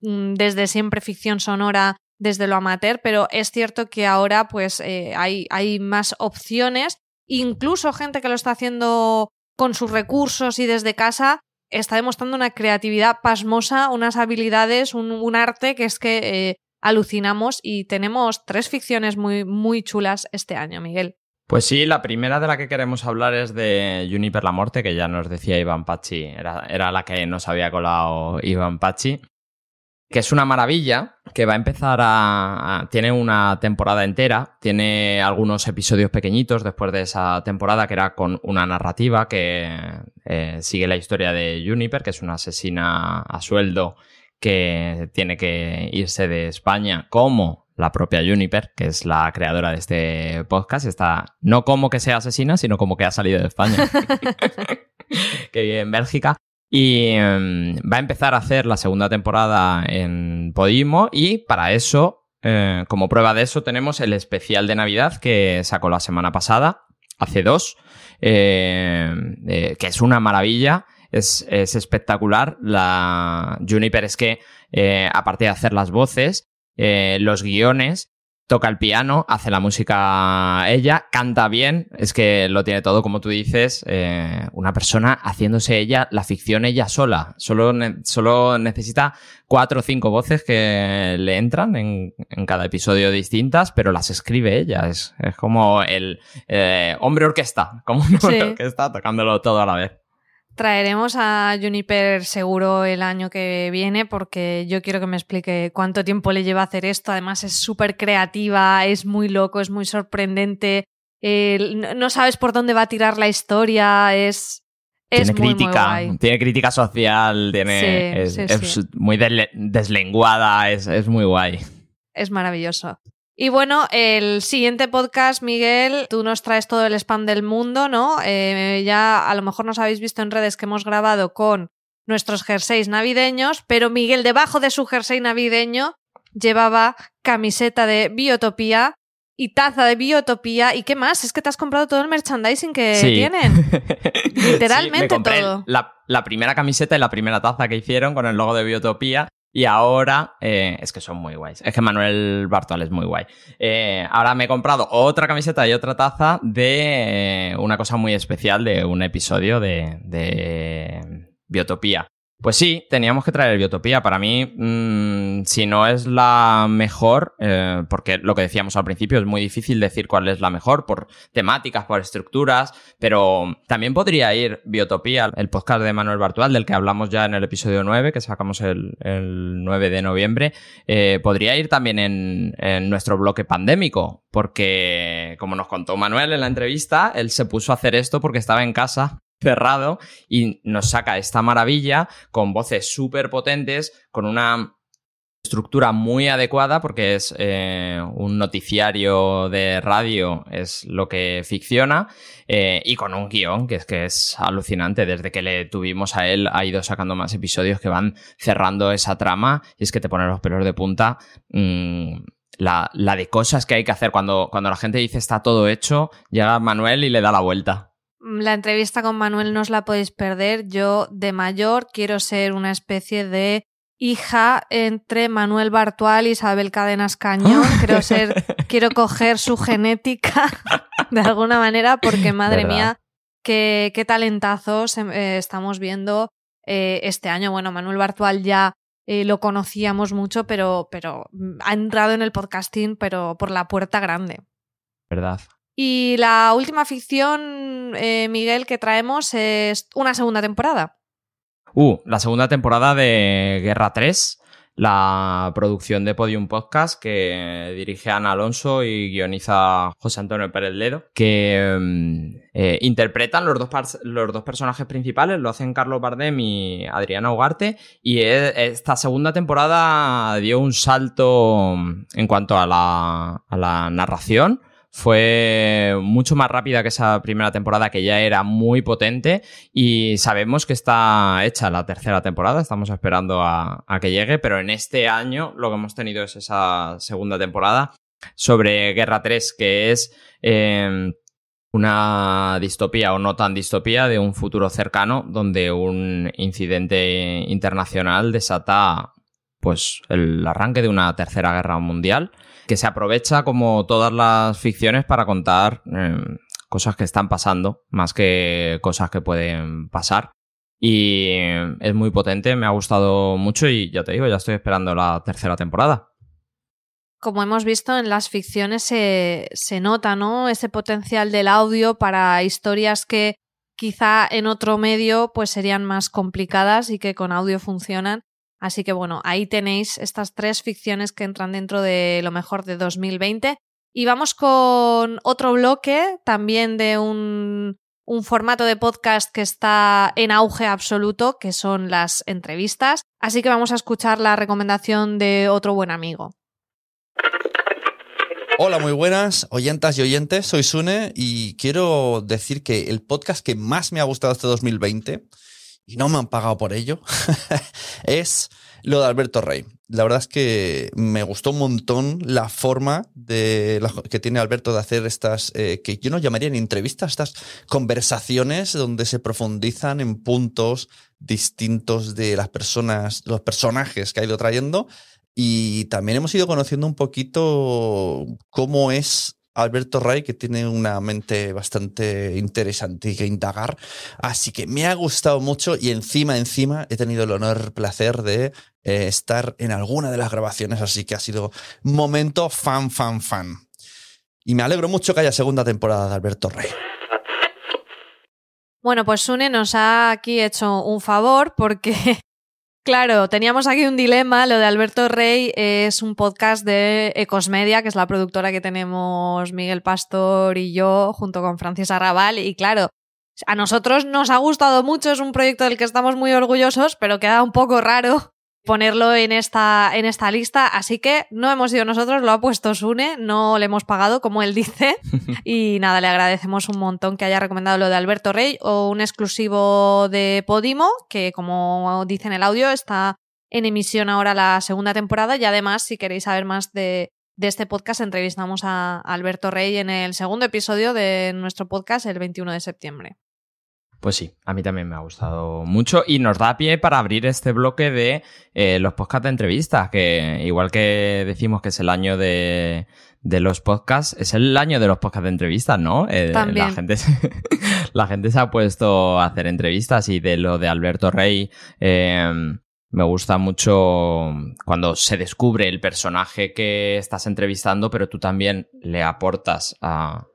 mm, desde siempre ficción sonora desde lo amateur, pero es cierto que ahora pues eh, hay, hay más opciones, incluso gente que lo está haciendo con sus recursos y desde casa está demostrando una creatividad pasmosa, unas habilidades, un, arte que es que alucinamos y tenemos tres ficciones muy, muy chulas este año, Miguel. Pues sí, la primera de la que queremos hablar es de Juniper la Morte, que ya nos decía Iván Pachi, era, era la que nos había colado Iván Pachi, que es una maravilla, que va a empezar a, Tiene una temporada entera, tiene algunos episodios pequeñitos después de esa temporada, que era con una narrativa que eh, sigue la historia de Juniper, que es una asesina a sueldo que tiene que irse de España como la propia Juniper, que es la creadora de este podcast, está no como que sea asesina, sino como que ha salido de España, que vive en Bélgica. Y em, va a empezar a hacer la segunda temporada en Podimo y para eso, eh, como prueba de eso, tenemos el especial de Navidad que sacó la semana pasada, hace dos, eh, eh, que es una maravilla es, espectacular. La Juniper es que, eh, aparte de hacer las voces, eh, los guiones, toca el piano, hace la música ella, canta bien, es que lo tiene todo, como tú dices, eh, una persona haciéndose ella, la ficción ella sola. Solo, solo necesita cuatro o cinco voces que le entran en, cada episodio distintas, pero las escribe ella. Es, es como el hombre orquesta, como un hombre orquesta tocándolo todo a la vez. Traeremos a Juniper seguro el año que viene porque yo quiero que me explique cuánto tiempo le lleva hacer esto. Además es súper creativa, es muy loco, es muy sorprendente. no sabes por dónde va a tirar la historia, es... tiene crítica, tiene crítica social, tiene, es, muy deslenguada, es, es muy guay. Es maravilloso. Y bueno, el siguiente podcast, Miguel, tú nos traes todo el spam del mundo, ¿no? Eh, ya a lo mejor nos habéis visto en redes que hemos grabado con nuestros jerseys navideños, pero Miguel debajo de su jersey navideño llevaba camiseta de Biotopía y taza de Biotopía. ¿Y qué más? Es que te has comprado todo el merchandising que tienen. Literalmente todo. La, la primera camiseta y la primera taza que hicieron con el logo de Biotopía y ahora, eh, es que son muy guays. Es que Manuel Bartol es muy guay. Eh, ahora me he comprado otra camiseta y otra taza de eh, una cosa muy especial de un episodio de, de Biotopía. Pues sí, teníamos que traer Biotopía. Para mí, mm, si no es la mejor, eh, porque lo que decíamos al principio es muy difícil decir cuál es la mejor por temáticas, por estructuras, pero también podría ir Biotopía, el podcast de Manuel Bartual, del que hablamos ya en el episodio 9, que sacamos el, 9 de noviembre, eh, podría ir también en, en nuestro bloque pandémico, porque como nos contó Manuel en la entrevista, él se puso a hacer esto porque estaba en casa cerrado y nos saca esta maravilla con voces súper potentes, con una estructura muy adecuada porque es eh, un noticiario de radio, es lo que ficciona, eh, y con un guion que es que es alucinante. Desde que le tuvimos a él, ha ido sacando más episodios que van cerrando esa trama, y es que te pone los pelos de punta. Mm, la, la, de cosas que hay que hacer cuando, cuando la gente dice está todo hecho, llega Manuel y le da la vuelta. La entrevista con Manuel no os la podéis perder. Yo de mayor quiero ser una especie de hija entre Manuel Bartual y Isabel Cadenas Cañón. Quiero ser, quiero coger su genética de alguna manera, porque madre mía, qué, qué talentazos eh, estamos viendo eh, este año. Bueno, Manuel Bartual ya eh, lo conocíamos mucho, pero, pero mm, ha entrado en el podcasting, pero por la puerta grande. ¿Verdad? Y la última ficción, Miguel, que traemos es una segunda temporada. Uh, la segunda temporada de Guerra 3, la producción de Podium Podcast que dirige Ana Alonso y guioniza José Antonio Pérez Ledo, que mm, eh, interpretan los dos, los dos personajes principales, lo hacen Carlos Bardem y Adriana Ugarte, y e, esta segunda temporada dio un salto en cuanto a la, a la narración fue mucho más rápida que esa primera temporada que ya era muy potente y sabemos que está hecha la tercera temporada, estamos esperando a, que llegue, pero en este año lo que hemos tenido es esa segunda temporada sobre Guerra 3, que es em, una distopía o no tan distopía de un futuro cercano donde un incidente internacional desata pues el arranque de una tercera guerra mundial que se aprovecha como todas las ficciones para contar em, cosas que están pasando, más que cosas que pueden pasar. Y es muy potente, me ha gustado mucho y ya te digo, ya estoy esperando la tercera temporada. Como hemos visto en las ficciones se, se nota, ¿no? Ese potencial del audio para historias que quizá en otro medio pues serían más complicadas y que con audio funcionan. Así que bueno, ahí tenéis estas tres ficciones que entran dentro de lo mejor de 2020. Y vamos con otro bloque también de un, formato de podcast que está en auge absoluto, que son las entrevistas. Así que vamos a escuchar la recomendación de otro buen amigo. Hola, muy buenas oyentas y oyentes, soy Sune y quiero decir que el podcast que más me ha gustado este 2020 y no me han pagado por ello, es lo de Alberto Rey. La verdad es que me gustó un montón la forma de que tiene Alberto de hacer estas, eh, que yo no llamaría en entrevistas, estas conversaciones donde se profundizan en puntos distintos de las personas, los personajes que ha ido trayendo. Y también hemos ido conociendo un poquito cómo es Alberto Ray, que tiene una mente bastante interesante que indagar. Así que me ha gustado mucho y encima, encima, he tenido el honor, el placer de eh, estar en alguna de las grabaciones, así que ha sido momento fan, fan, fan. Y me alegro mucho que haya segunda temporada de Alberto Rey. Bueno, pues Sune nos ha aquí hecho un favor porque Claro, teníamos aquí un dilema. Lo de Alberto Rey es un podcast de Ecosmedia, que es la productora que tenemos Miguel Pastor y yo, junto con Francis Arrabal. Y claro, a nosotros nos ha gustado mucho, es un proyecto del que estamos muy orgullosos, pero queda un poco raro ponerlo en esta, en esta lista. Así que no hemos sido nosotros, lo ha puesto Sune, no le hemos pagado, como él dice. y nada, le agradecemos un montón que haya recomendado lo de Alberto Rey o un exclusivo de Podimo, que como dice en el audio, está en emisión ahora la segunda temporada. Y además, si queréis saber más de, de este podcast, entrevistamos a Alberto Rey en el segundo episodio de nuestro podcast el 21 de septiembre. Pues sí, a mí también me ha gustado mucho y nos da pie para abrir este bloque de eh, los podcasts de entrevistas, que igual que decimos que es el año de, los podcasts, es el año de los podcasts de entrevistas, ¿no? Eh, también. La gente, se, la gente se ha puesto a hacer entrevistas y de lo de Alberto Rey. Em, me gusta mucho cuando se descubre el personaje que estás entrevistando, pero tú también le aportas a,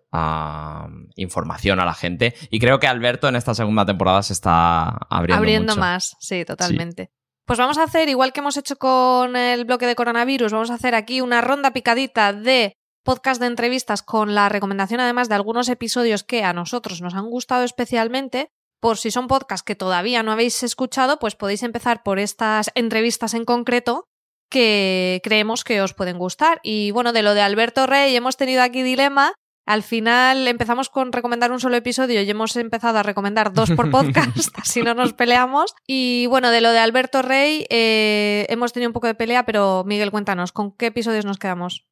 información a la gente. Y creo que Alberto en esta segunda temporada se está abriendo. Abriendo más, sí, totalmente. Pues vamos a hacer, igual que hemos hecho con el bloque de coronavirus, vamos a hacer aquí una ronda picadita de podcast de entrevistas con la recomendación además de algunos episodios que a nosotros nos han gustado especialmente. Por si son podcasts que todavía no habéis escuchado, pues podéis empezar por estas entrevistas en concreto que creemos que os pueden gustar. Y bueno, de lo de Alberto Rey hemos tenido aquí dilema. Al final empezamos con recomendar un solo episodio y hemos empezado a recomendar dos por podcast, así no nos peleamos. Y bueno, de lo de Alberto Rey eh, hemos tenido un poco de pelea, pero Miguel, cuéntanos, ¿con qué episodios nos quedamos?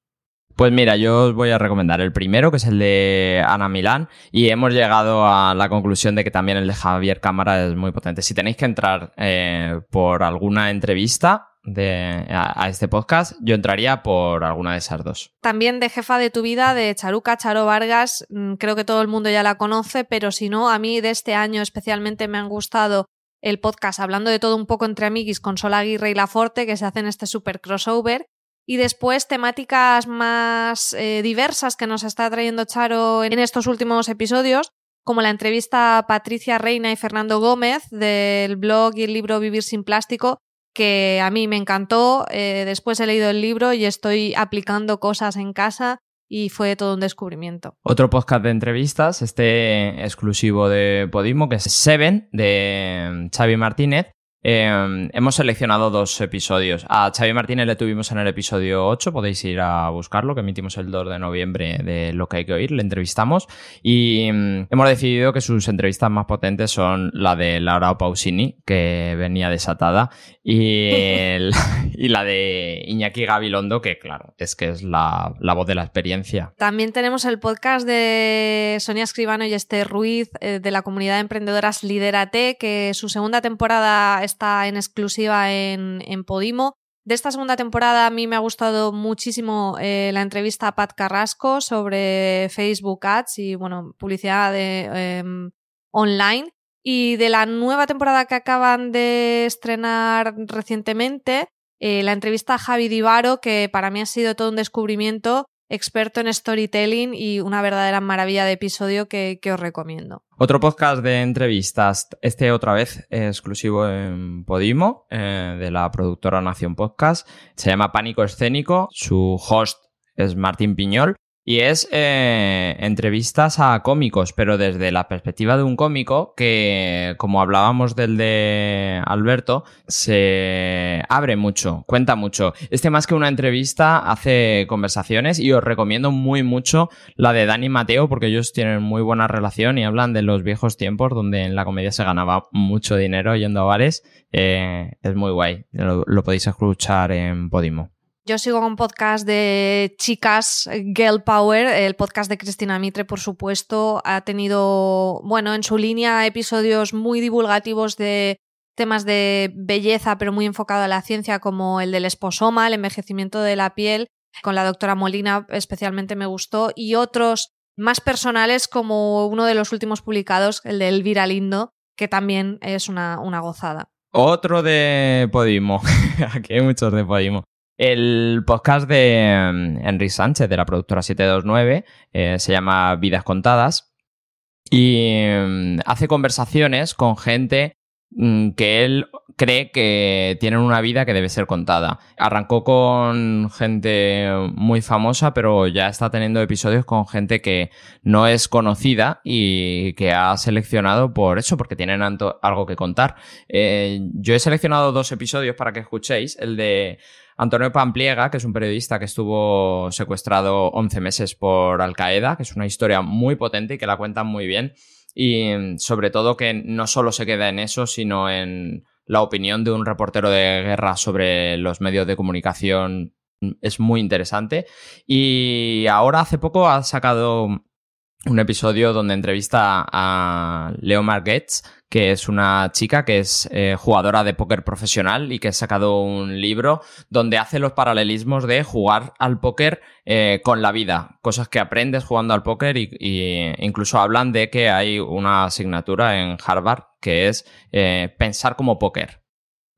Pues mira, yo os voy a recomendar el primero, que es el de Ana Milán, y hemos llegado a la conclusión de que también el de Javier Cámara es muy potente. Si tenéis que entrar eh, por alguna entrevista, de, a, este podcast, yo entraría por alguna de esas dos. También de Jefa de tu vida, de Charuca, Charo Vargas, mm, creo que todo el mundo ya la conoce, pero si no, a mí de este año especialmente me han gustado el podcast hablando de todo un poco entre amiguis con Sol Aguirre y Laforte, que se hacen este super crossover. Y después temáticas más eh, diversas que nos está trayendo Charo en estos últimos episodios, como la entrevista a Patricia Reina y Fernando Gómez del blog y el libro Vivir sin Plástico, que a mí me encantó. Eh, después he leído el libro y estoy aplicando cosas en casa y fue todo un descubrimiento. Otro podcast de entrevistas, este exclusivo de Podimo, que es Seven, de Xavi Martínez, Em, hemos seleccionado dos episodios. A Xavi Martínez le tuvimos en el episodio 8, podéis ir a buscarlo, que emitimos el 2 de noviembre de Lo que hay que oír, le entrevistamos y em, hemos decidido que sus entrevistas más potentes son la de Laura Pausini, que venía desatada, y, y la de Iñaki Gabilondo, que claro, es que es la, voz de la experiencia. También tenemos el podcast de Sonia Escribano y Esther Ruiz eh, de la comunidad de emprendedoras Liderate, que su segunda temporada es está en exclusiva en, Podimo. De esta segunda temporada a mí me ha gustado muchísimo eh, la entrevista a Pat Carrasco sobre Facebook Ads y bueno, publicidad em, online. Y de la nueva temporada que acaban de estrenar recientemente, eh, la entrevista a Javi Divaro, que para mí ha sido todo un descubrimiento experto en storytelling y una verdadera maravilla de episodio que, os recomiendo. Otro podcast de entrevistas, este otra vez exclusivo en Podimo, eh, de la productora Nación Podcast, se llama Pánico Escénico, su host es Martín Piñol y es eh, entrevistas a cómicos, pero desde la perspectiva de un cómico que, como hablábamos del de Alberto, se abre mucho, cuenta mucho. Este más que una entrevista hace conversaciones y os recomiendo muy mucho la de Dani Mateo porque ellos tienen muy buena relación y hablan de los viejos tiempos donde en la comedia se ganaba mucho dinero yendo a bares. Eh, es muy guay, lo podéis escuchar en Podimo. Yo sigo con podcast de chicas, Girl Power, el podcast de Cristina Mitre, por supuesto. Ha tenido, bueno, en su línea episodios muy divulgativos de temas de belleza, pero muy enfocado a la ciencia, como el del esposoma, el envejecimiento de la piel. Con la doctora Molina especialmente me gustó. Y otros más personales, como uno de los últimos publicados, el de Elvira Lindo, que también es una, una gozada. Otro de Podimo. Aquí hay muchos de Podimo. El podcast de mm, Sánchez, de la productora 729, eh, se llama Vidas Contadas y mm, hace conversaciones con gente mm, que él cree que tienen una vida que debe ser contada. Arrancó con gente muy famosa, pero ya está teniendo episodios con gente que no es conocida y que ha seleccionado por eso, porque tienen algo que contar. Eh, yo he seleccionado dos episodios para que escuchéis. El de Antonio Pampliega, que es un periodista que estuvo secuestrado 11 meses por Al Qaeda, que es una historia muy potente y que la cuentan muy bien. Y sobre todo que no solo se queda en eso, sino en la opinión de un reportero de guerra sobre los medios de comunicación es muy interesante. Y ahora hace poco ha sacado un episodio donde entrevista a Leo Marguets, que es una chica que es eh, jugadora de póker profesional y que ha sacado un libro donde hace los paralelismos de jugar al póker eh, con la vida, cosas que aprendes jugando al póker y, incluso hablan de que hay una asignatura en Harvard que es eh, pensar como póker.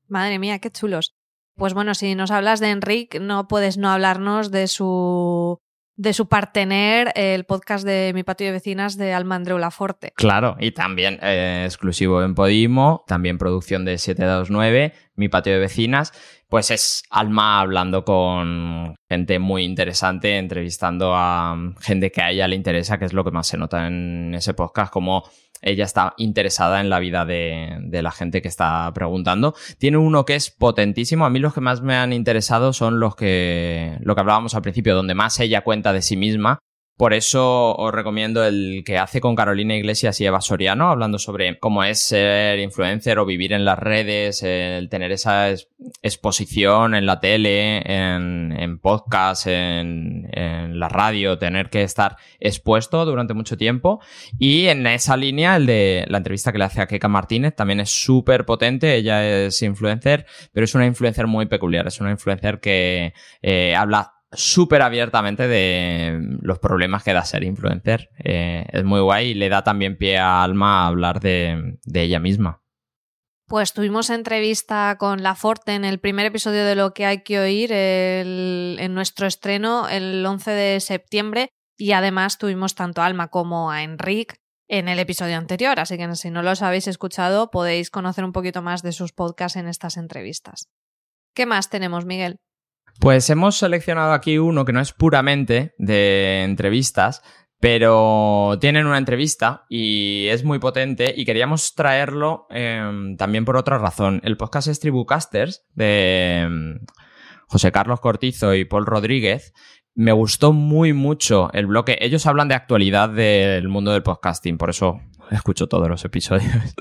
Madre mía, qué chulos. Pues bueno, si nos hablas de Enrique, no puedes no hablarnos de su de su partener el podcast de Mi Patio de Vecinas de Almandreu Laforte. Claro, y también eh, exclusivo en Podimo, también producción de 729, Mi Patio de Vecinas. Pues es Alma hablando con gente muy interesante, entrevistando a gente que a ella le interesa, que es lo que más se nota en ese podcast, como ella está interesada en la vida de, de, la gente que está preguntando. Tiene uno que es potentísimo. A mí los que más me han interesado son los que, lo que hablábamos al principio, donde más ella cuenta de sí misma por eso os recomiendo el que hace con Carolina Iglesias y Eva Soriano, hablando sobre cómo es ser influencer o vivir en las redes, el tener esa exposición en la tele, en, podcast, en, la radio, tener que estar expuesto durante mucho tiempo. Y en esa línea, el de la entrevista que le hace a Keka Martínez también es súper potente. Ella es influencer, pero es una influencer muy peculiar. Es una influencer que eh, habla súper abiertamente de los problemas que da ser influencer. Eh, es muy guay y le da también pie a Alma a hablar de, ella misma. Pues tuvimos entrevista con La Forte en el primer episodio de Lo que hay que oír en nuestro estreno el 11 de septiembre y además tuvimos tanto a Alma como a Enric en el episodio anterior, así que si no los habéis escuchado podéis conocer un poquito más de sus podcasts en estas entrevistas. ¿Qué más tenemos, Miguel? Pues hemos seleccionado aquí uno que no es puramente de entrevistas, pero tienen una entrevista y es muy potente y queríamos traerlo em, también por otra razón. El podcast es Tribucasters de em, José Carlos Cortizo y Paul Rodríguez. Me gustó muy mucho el bloque. Ellos hablan de actualidad del mundo del podcasting, por eso escucho todos los episodios.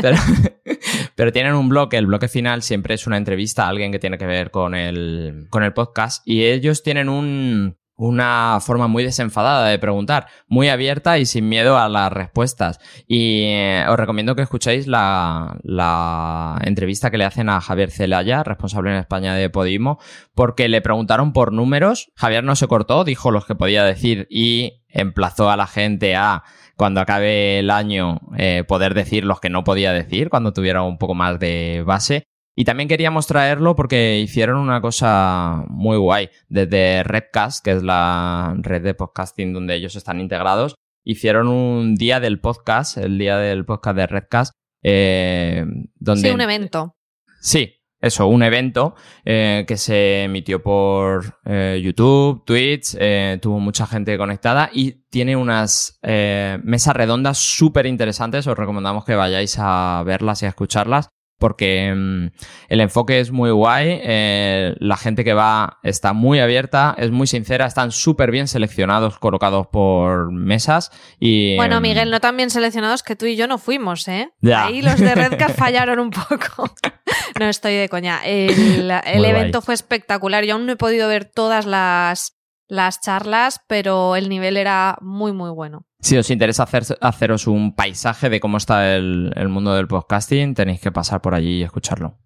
pero, tienen un bloque, el bloque final siempre es una entrevista a alguien que tiene que ver con el, con el podcast y ellos tienen un, una forma muy desenfadada de preguntar, muy abierta y sin miedo a las respuestas. Y eh, os recomiendo que escuchéis la, la, entrevista que le hacen a Javier Celaya, responsable en España de Podimo, porque le preguntaron por números. Javier no se cortó, dijo los que podía decir y emplazó a la gente a cuando acabe el año eh, poder decir los que no podía decir, cuando tuviera un poco más de base. Y también queríamos traerlo porque hicieron una cosa muy guay. Desde Redcast, que es la red de podcasting donde ellos están integrados, hicieron un día del podcast, el día del podcast de Redcast, eh, donde... Sí, un evento. Sí, eso, un evento eh, que se emitió por eh, YouTube, Twitch, eh, tuvo mucha gente conectada y tiene unas mesas redondas súper interesantes. Os recomendamos que vayáis a verlas y a escucharlas porque mm, el enfoque es muy guay, eh, la gente que va está muy abierta, es muy sincera, están súper bien seleccionados, colocados por mesas y... Bueno, mm, Miguel, no tan bien seleccionados que tú y yo no fuimos, ¿eh? Ahí los de Redcast fallaron un poco. no estoy de coña. El, el evento fue espectacular, yo aún no he podido ver todas las, las charlas, pero el nivel era muy, muy bueno. Si os interesa hacer, haceros un paisaje de cómo está el, el mundo del podcasting, tenéis que pasar por allí y escucharlo.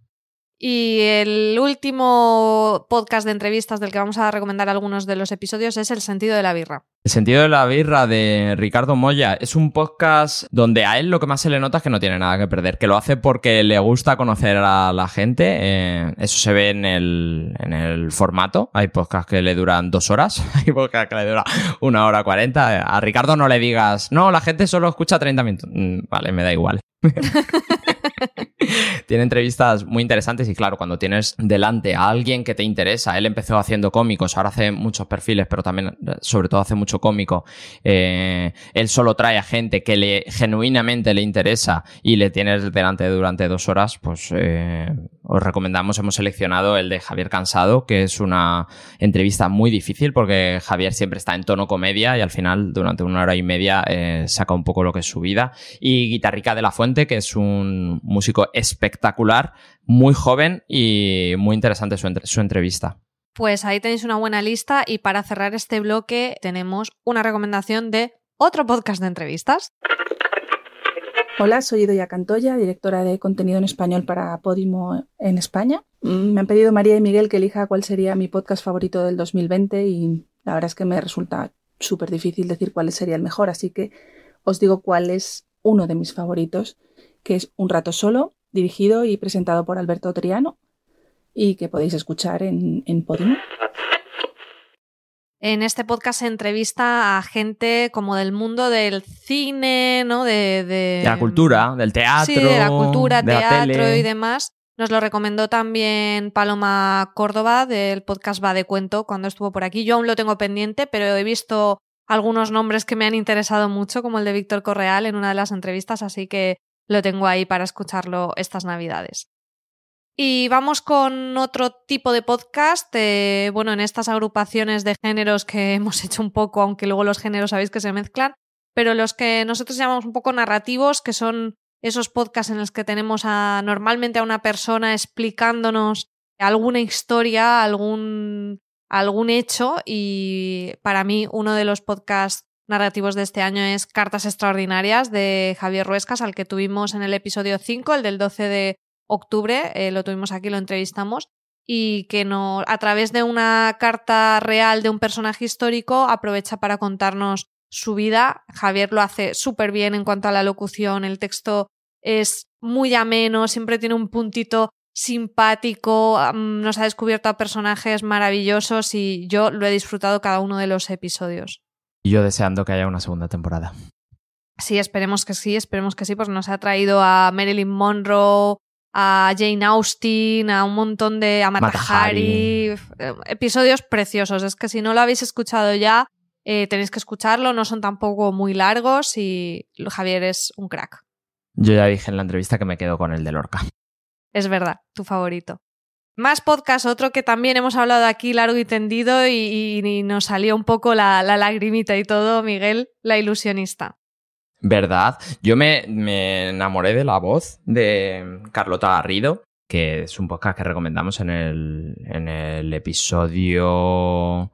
Y el último podcast de entrevistas del que vamos a recomendar algunos de los episodios es El sentido de la birra. El sentido de la birra de Ricardo Moya es un podcast donde a él lo que más se le nota es que no tiene nada que perder, que lo hace porque le gusta conocer a la gente. Eh, eso se ve en el, en el formato. Hay podcasts que le duran dos horas, hay podcasts que le duran una hora cuarenta. A Ricardo no le digas, no, la gente solo escucha 30 minutos. Mm, vale, me da igual. Tiene entrevistas muy interesantes y claro, cuando tienes delante a alguien que te interesa, él empezó haciendo cómicos, ahora hace muchos perfiles, pero también sobre todo hace mucho cómico, eh, él solo trae a gente que le genuinamente le interesa y le tienes delante durante dos horas, pues eh, os recomendamos, hemos seleccionado el de Javier Cansado, que es una entrevista muy difícil porque Javier siempre está en tono comedia y al final durante una hora y media eh, saca un poco lo que es su vida. Y Guitarrica de la Fuente, que es un músico espectacular, muy joven y muy interesante su, su entrevista. Pues ahí tenéis una buena lista y para cerrar este bloque tenemos una recomendación de otro podcast de entrevistas. Hola, soy Idoya Cantoya, directora de contenido en español para Podimo en España. Mm, me han pedido María y Miguel que elija cuál sería mi podcast favorito del 2020 y la verdad es que me resulta súper difícil decir cuál sería el mejor, así que os digo cuál es uno de mis favoritos, que es Un rato solo, dirigido y presentado por Alberto Triano y que podéis escuchar en, en Podimo. En este podcast se entrevista a gente como del mundo del cine, ¿no? De, de... la cultura, del teatro. Sí, de la cultura, teatro y demás. Nos lo recomendó también Paloma Córdoba del podcast Va de Cuento cuando estuvo por aquí. Yo aún lo tengo pendiente, pero he visto algunos nombres que me han interesado mucho, como el de Víctor Correal en una de las entrevistas, así que lo tengo ahí para escucharlo estas navidades. Y vamos con otro tipo de podcast, eh, bueno, en estas agrupaciones de géneros que hemos hecho un poco, aunque luego los géneros sabéis que se mezclan, pero los que nosotros llamamos un poco narrativos, que son esos podcasts en los que tenemos a, normalmente a una persona explicándonos alguna historia, algún, algún hecho, y para mí uno de los podcasts narrativos de este año es Cartas Extraordinarias de Javier Ruescas, al que tuvimos en el episodio 5, el del 12 de octubre, eh, lo tuvimos aquí, lo entrevistamos, y que a través de una carta real de un personaje histórico aprovecha para contarnos su vida. Javier lo hace súper bien en cuanto a la locución, el texto es muy ameno, siempre tiene un puntito simpático, nos ha descubierto a personajes maravillosos y yo lo he disfrutado cada uno de los episodios. Y yo deseando que haya una segunda temporada. Sí, esperemos que sí, esperemos que sí, pues nos ha traído a Marilyn Monroe, a Jane Austen, a un montón de... a Matahari, episodios preciosos. Es que si no lo habéis escuchado ya, eh, tenéis que escucharlo, no son tampoco muy largos y Javier es un crack. Yo ya dije en la entrevista que me quedo con el de Lorca. Es verdad, tu favorito. Más podcast, otro que también hemos hablado aquí largo y tendido y, nos salió un poco la, la lagrimita y todo, Miguel, la ilusionista. ¿Verdad? Yo me, me, enamoré de la voz de Carlota Garrido, que es un podcast que recomendamos en el, en el episodio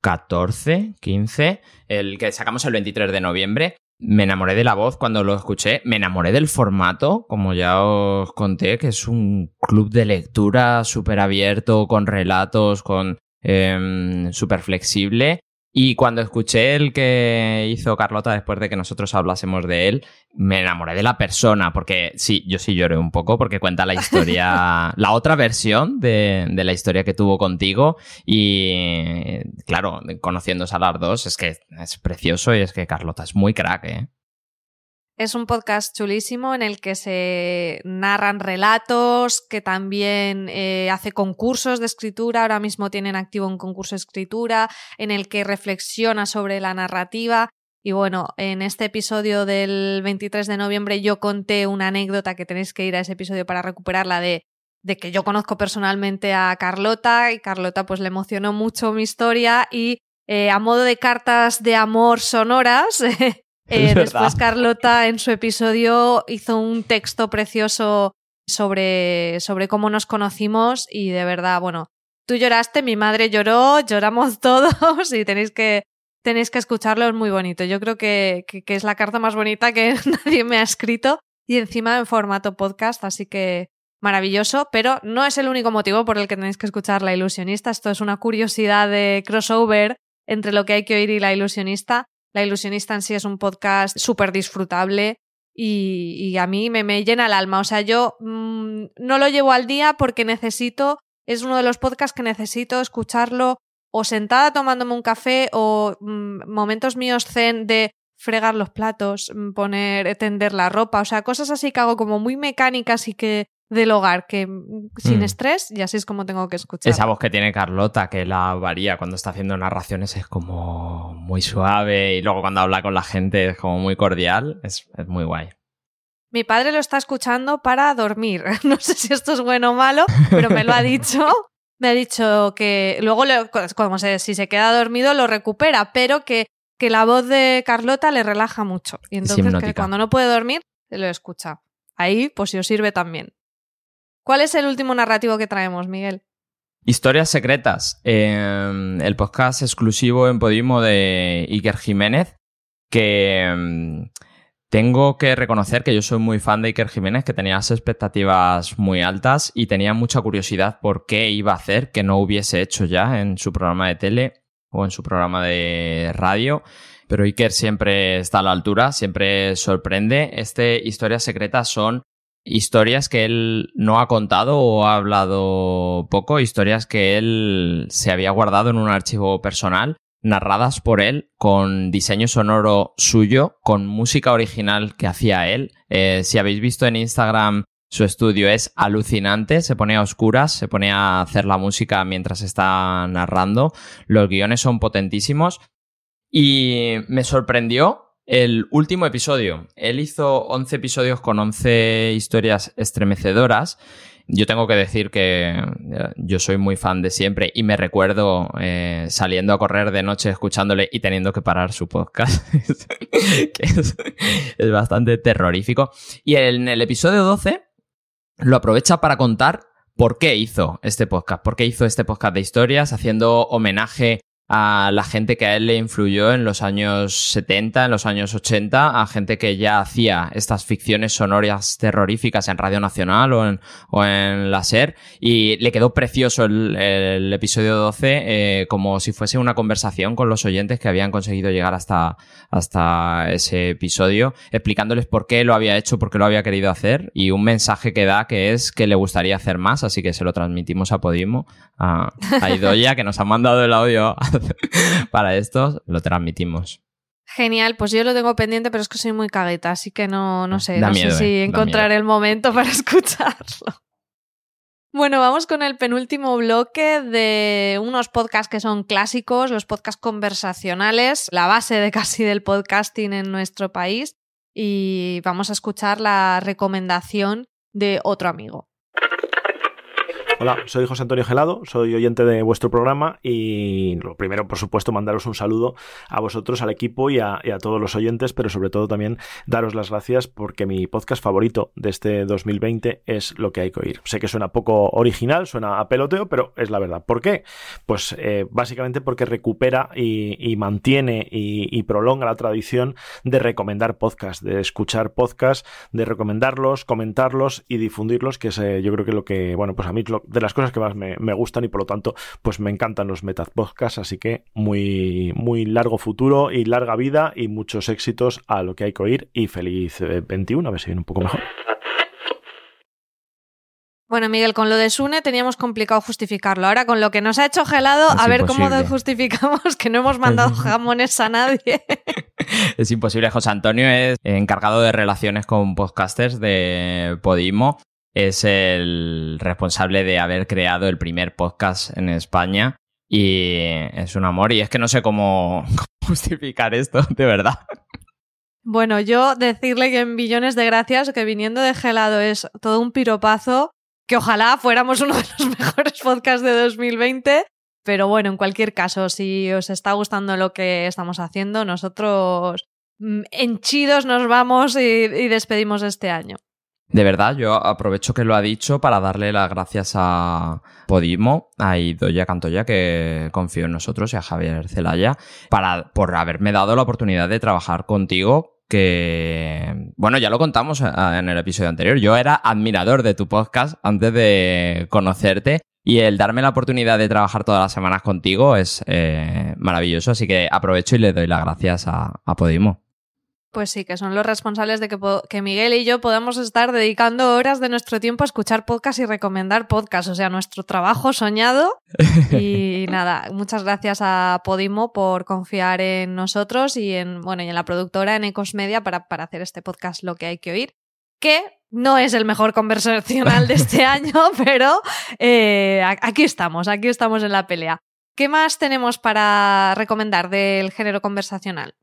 14, 15, el que sacamos el 23 de noviembre. Me enamoré de la voz. Cuando lo escuché, me enamoré del formato, como ya os conté, que es un club de lectura súper abierto, con relatos, con eh, súper flexible y cuando escuché el que hizo Carlota después de que nosotros hablásemos de él, me enamoré de la persona, porque sí, yo sí lloré un poco porque cuenta la historia, la otra versión de, de la historia que tuvo contigo y claro, conociéndose a las dos, es que es precioso y es que Carlota es muy crack, ¿eh? Es un podcast chulísimo en el que se narran relatos, que también eh, hace concursos de escritura, ahora mismo tienen activo un concurso de escritura, en el que reflexiona sobre la narrativa. Y bueno, en este episodio del 23 de noviembre yo conté una anécdota que tenéis que ir a ese episodio para recuperarla de, de que yo conozco personalmente a Carlota y Carlota pues le emocionó mucho mi historia y eh, a modo de cartas de amor sonoras después Carlota en su episodio hizo un texto precioso sobre, sobre cómo nos conocimos y de verdad, bueno, tú lloraste, mi madre lloró, lloramos todos y tenéis que, tenéis que escucharlo, es muy bonito. Yo creo que, que, es la carta más bonita que nadie me ha escrito y encima en formato podcast, así que maravilloso, pero no es el único motivo por el que tenéis que escuchar La Ilusionista. Esto es una curiosidad de crossover entre lo que hay que oír y La Ilusionista. La ilusionista en sí es un podcast súper disfrutable y, a mí me, me, llena el alma. O sea, yo mm, no lo llevo al día porque necesito, es uno de los podcasts que necesito escucharlo o sentada tomándome un café o mm, momentos míos zen de fregar los platos, mm, poner, tender la ropa, o sea, cosas así que hago como muy mecánicas y que del hogar, que sin mm. estrés, y así es como tengo que escuchar. Esa voz que tiene Carlota, que la varía cuando está haciendo narraciones, es como muy suave y luego cuando habla con la gente es como muy cordial, es, muy guay. Mi padre lo está escuchando para dormir. No sé si esto es bueno o malo, pero me lo ha dicho. Me ha dicho que luego, como si se queda dormido, lo recupera, pero que, que la voz de Carlota le relaja mucho. Y entonces que cuando no puede dormir, se lo escucha. Ahí, pues si os sirve también. ¿Cuál es el último narrativo que traemos, Miguel? Historias secretas. Em, el podcast exclusivo en Podimo de Iker Jiménez, que em, tengo que reconocer que yo soy muy fan de Iker Jiménez, que tenía las expectativas muy altas y tenía mucha curiosidad por qué iba a hacer que no hubiese hecho ya en su programa de tele o en su programa de radio. Pero Iker siempre está a la altura, siempre sorprende. Este Historias secretas son historias que él no ha contado o ha hablado poco, historias que él se había guardado en un archivo personal, narradas por él, con diseño sonoro suyo, con música original que hacía él. Eh, si habéis visto en Instagram su estudio es alucinante, se pone a oscuras, se pone a hacer la música mientras está narrando, los guiones son potentísimos Y me sorprendió el último episodio. Él hizo 11 episodios con 11 historias estremecedoras. Yo tengo que decir que eh, yo soy muy fan de siempre y me recuerdo eh, saliendo a correr de noche escuchándole y teniendo que parar su podcast, es, es, bastante terrorífico. Y en el episodio 12 lo aprovecha para contar por qué hizo este podcast, por qué hizo este podcast de historias, haciendo homenaje a la gente que a él le influyó en los años 70, en los años 80, a gente que ya hacía estas ficciones sonoras terroríficas en Radio Nacional o en, o en la SER y le quedó precioso el, el episodio 12 eh, como si fuese una conversación con los oyentes que habían conseguido llegar hasta, hasta ese episodio, explicándoles por qué lo había hecho, por qué lo había querido hacer y un mensaje que da que es que le gustaría hacer más, así que se lo transmitimos a Podimo, a, a Idoya, que nos ha mandado el audio para esto, lo transmitimos. Genial, pues yo lo tengo pendiente, pero es que soy muy cagueta, así que no, no sé, Da no miedo, sé si eh, encontraré el momento para escucharlo. Bueno, vamos con el penúltimo bloque de unos podcasts que son clásicos, los podcasts conversacionales, la base de casi del podcasting en nuestro país. Y vamos a escuchar la recomendación de otro amigo. Hola, soy José Antonio Gelado, soy oyente de vuestro programa y lo primero, por supuesto, mandaros un saludo a vosotros, al equipo y a, todos los oyentes, pero sobre todo también daros las gracias porque mi podcast favorito de este 2020 es Lo que hay que oír. Sé que suena poco original, suena a peloteo, pero es la verdad. ¿Por qué? Pues eh, básicamente porque recupera y, mantiene y, prolonga la tradición de recomendar podcasts, de escuchar podcasts, de recomendarlos, comentarlos y difundirlos, que es eh, yo creo que lo que, bueno, pues a mí lo- de las cosas que más me, me gustan y por lo tanto, pues me encantan los metapodcasts, así que muy, muy largo futuro y larga vida y muchos éxitos a lo que hay que oír y feliz eh, 21, a ver si viene un poco mejor. Bueno, Miguel, con lo de Sune teníamos complicado justificarlo. Ahora con lo que nos ha hecho gelado, Es a ver cómo justificamos que no hemos mandado jamones a nadie. Es imposible. José Antonio es encargado de relaciones con podcasters de Podimo. Es el responsable de haber creado el primer podcast en España. Y es un amor. Y es que no sé cómo, justificar esto, de verdad. Bueno, yo decirle que en billones de gracias, que viniendo de gelado es todo un piropazo, que ojalá fuéramos uno de los mejores podcasts de 2020. Pero bueno, en cualquier caso, si os está gustando lo que estamos haciendo, nosotros mm, henchidos nos vamos y despedimos este año. De verdad, yo aprovecho que lo ha dicho para darle las gracias a Podimo, a Idoya Cantoya, que confío en nosotros, y a Javier Celaya, para, por haberme dado la oportunidad de trabajar contigo. Que, bueno, ya lo contamos en el episodio anterior. Yo era admirador de tu podcast antes de conocerte. Y el darme la oportunidad de trabajar todas las semanas contigo es eh, maravilloso. Así que aprovecho y le doy las gracias a, a Podimo. Pues sí, que son los responsables de que, Miguel y yo podamos estar dedicando horas de nuestro tiempo a escuchar podcasts y recomendar podcasts, o sea, nuestro trabajo soñado. Y nada, muchas gracias a Podimo por confiar en nosotros y en, bueno, y en la productora, en Ecos Media, para, para hacer este podcast Lo que hay que oír, que no es el mejor conversacional de este año, pero eh, aquí estamos, aquí estamos en la pelea. ¿Qué más tenemos para recomendar del género conversacional?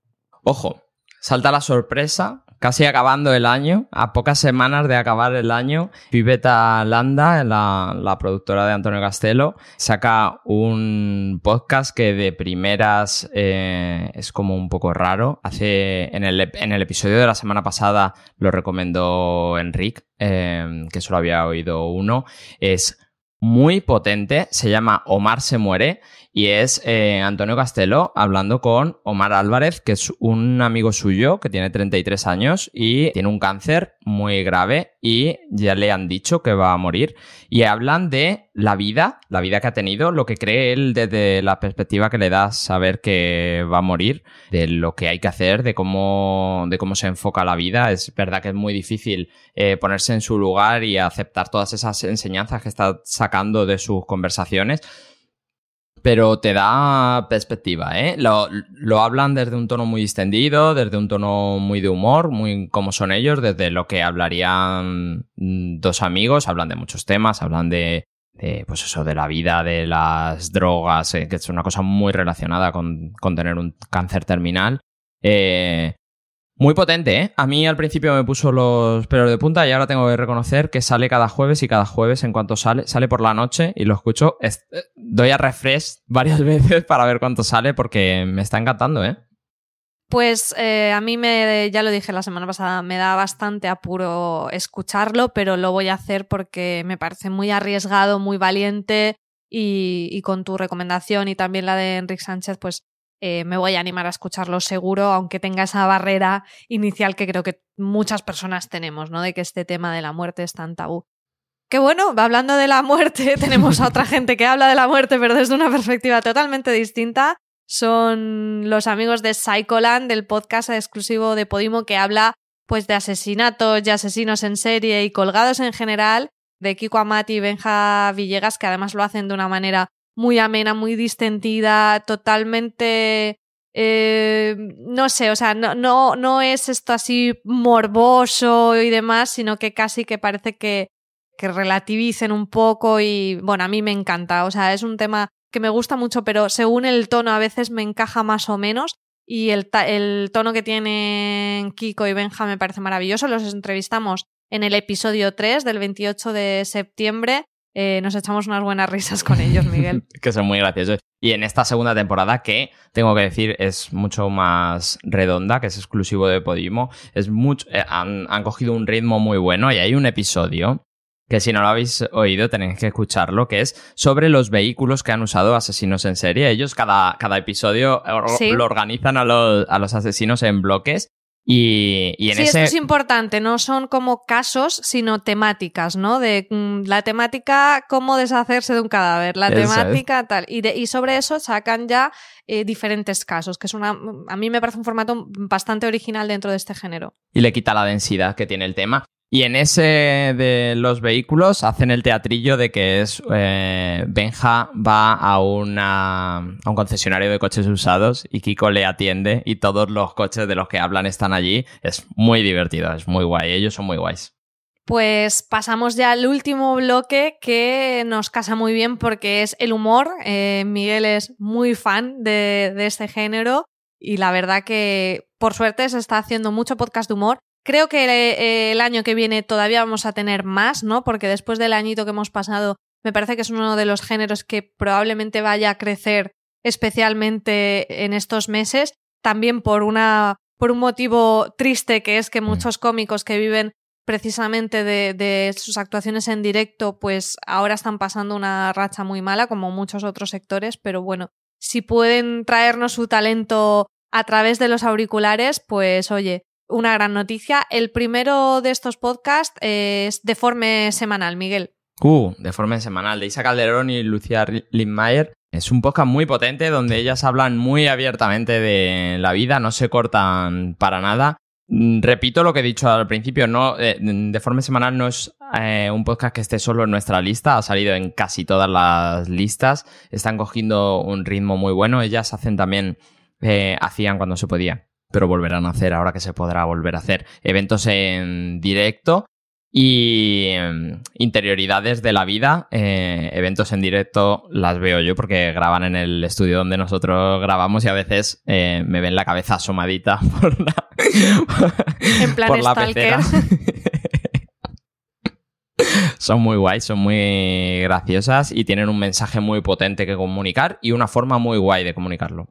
Ojo, salta la sorpresa, casi acabando el año, a pocas semanas de acabar el año, Pipeta Landa, la, productora de Antonio Castelo, saca un podcast que de primeras eh, es como un poco raro. Hace en el, ep- en el episodio de la semana pasada lo recomendó Enric, eh, que solo había oído uno. Es muy potente, se llama Omar se muere y es eh, Antonio Castelo hablando con Omar Álvarez, que es un amigo suyo que tiene 33 años y tiene un cáncer muy grave y ya le han dicho que va a morir. Y hablan de la vida, la vida que ha tenido, lo que cree él desde la perspectiva que le da saber que va a morir, de lo que hay que hacer, de cómo, de cómo se enfoca la vida. Es verdad que es muy difícil eh, ponerse en su lugar y aceptar todas esas enseñanzas que está sacando de sus conversaciones. Pero te da perspectiva, ¿eh? Lo, lo hablan desde un tono muy distendido, desde un tono muy de humor, muy como son ellos, desde lo que hablarían mm, dos amigos, hablan de muchos temas, hablan de, pues eso, de la vida, de las drogas, eh, que es una cosa muy relacionada con, con tener un cáncer terminal. Eh, muy potente, ¿eh? A mí al principio me puso los pelos de punta y ahora tengo que reconocer que sale cada jueves y cada jueves en cuanto sale, sale por la noche y lo escucho. Eh, doy a refresh varias veces para ver cuánto sale porque me está encantando, ¿eh? Pues eh, a mí me, ya lo dije la semana pasada, me da bastante apuro escucharlo, pero lo voy a hacer porque me parece muy arriesgado, muy valiente y, y con tu recomendación y también la de Enrique Sánchez, pues eh, me voy a animar a escucharlo seguro, aunque tenga esa barrera inicial que creo que muchas personas tenemos, ¿no? De que este tema de la muerte es tan tabú. Que bueno, hablando de la muerte, tenemos a otra gente que habla de la muerte, pero desde una perspectiva totalmente distinta son los amigos de Psycholand, del podcast exclusivo de Podimo que habla pues de asesinatos y asesinos en serie y colgados en general, de Kiko Amati y Benja Villegas, que además lo hacen de una manera muy amena, muy distendida, totalmente... Eh, no sé, o sea, no, no, no es esto así morboso y demás, sino que casi que parece que, que relativicen un poco y bueno, a mí me encanta, o sea, es un tema que me gusta mucho, pero según el tono a veces me encaja más o menos. Y el, el tono que tienen Kiko y Benja me parece maravilloso. Los entrevistamos en el episodio 3 del 28 de septiembre. Eh, nos echamos unas buenas risas con ellos, Miguel. que son muy graciosos. Y en esta segunda temporada, que tengo que decir es mucho más redonda, que es exclusivo de Podimo, es mucho, eh, han, han, cogido un ritmo muy bueno y hay un episodio que si no lo habéis oído tenéis que escucharlo, que es sobre los vehículos que han usado asesinos en serie. Ellos cada, cada episodio lo organizan a los, a los asesinos en bloques y, y en sí, ese... esto es importante, no son como casos, sino temáticas, ¿no? De mm, la temática cómo deshacerse de un cadáver, la temática tal. Y, de, y sobre eso sacan ya eh, diferentes casos, que es una... A mí me parece un formato bastante original dentro de este género. Y le quita la densidad que tiene el tema. Y en ese de los vehículos hacen el teatrillo de que es eh, Benja va a, un concesionario de coches usados y Kiko le atiende y todos los coches de los que hablan están allí. Es muy divertido, es muy guay, ellos son muy guays. Pues pasamos ya al último bloque que nos casa muy bien porque es el humor. Eh, Miguel es muy fan de, de este género y la verdad que por suerte se está haciendo mucho podcast de humor Creo que eh, el año que viene todavía vamos a tener más, ¿no? Porque después del añito que hemos pasado, me parece que es uno de los géneros que probablemente vaya a crecer especialmente en estos meses. También por una por un motivo triste que es que mm. muchos cómicos que viven precisamente de, de, sus actuaciones en directo, pues ahora están pasando una racha muy mala, como muchos otros sectores, pero bueno, si pueden traernos su talento a través de los auriculares, pues oye, una gran noticia. El primero de estos podcasts es Deforme Semanal, Miguel. Uh, Deforme Semanal, de Isa Calderón y Lucía Lindmayer. Es un podcast muy potente donde ellas hablan muy abiertamente de la vida, no se cortan para nada. Mm, repito lo que he dicho al principio, no, eh, Deforme Semanal no es eh, un podcast que esté solo en nuestra lista, ha salido en casi todas las listas, están cogiendo un ritmo muy bueno, ellas hacen también, eh, hacían cuando se podía pero volverán a hacer ahora que se podrá volver a hacer eventos en directo y em, interioridades de la vida, eh, eventos en directo las veo yo porque graban en el estudio donde nosotros grabamos y a veces eh, me ven la cabeza asomadita por la, en plan por la pecera. son muy guays, son muy graciosas y tienen un mensaje muy potente que comunicar y una forma muy guay de comunicarlo.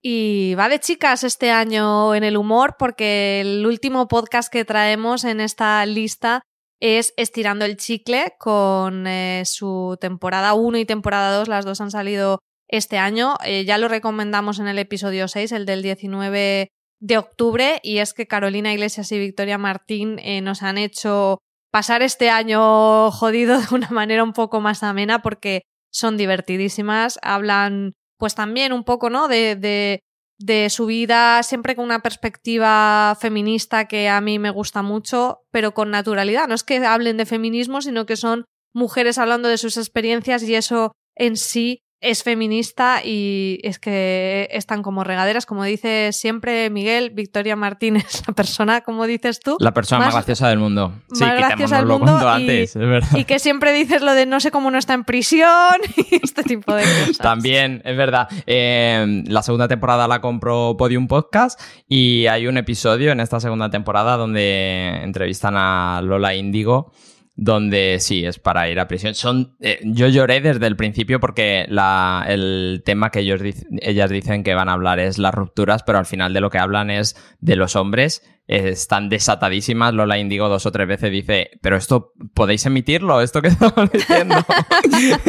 Y va de chicas este año en el humor porque el último podcast que traemos en esta lista es Estirando el Chicle con eh, su temporada 1 y temporada 2. Las dos han salido este año. Eh, ya lo recomendamos en el episodio 6, el del 19 de octubre. Y es que Carolina Iglesias y Victoria Martín eh, nos han hecho pasar este año jodido de una manera un poco más amena porque son divertidísimas. Hablan pues también un poco, ¿no? De, de, de su vida, siempre con una perspectiva feminista que a mí me gusta mucho, pero con naturalidad. No es que hablen de feminismo, sino que son mujeres hablando de sus experiencias y eso en sí es feminista y es que están como regaderas, como dice siempre Miguel, Victoria Martínez, la persona, como dices tú. La persona más, graciosa del mundo. Sí, más graciosa del mundo y, antes, es verdad. Y que siempre dices lo de no sé cómo no está en prisión y este tipo de cosas. También, es verdad. Eh, la segunda temporada la compró Podium Podcast y hay un episodio en esta segunda temporada donde entrevistan a Lola Índigo donde sí, es para ir a prisión. Son, eh, yo lloré desde el principio porque la, el tema que ellos, ellas dicen que van a hablar es las rupturas, pero al final de lo que hablan es de los hombres. están desatadísimas. Lola Indigo dos o tres veces dice, pero esto, ¿podéis emitirlo? ¿Esto que estamos diciendo?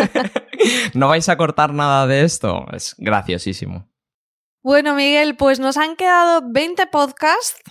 ¿No vais a cortar nada de esto? Es graciosísimo. Bueno, Miguel, pues nos han quedado 20 podcasts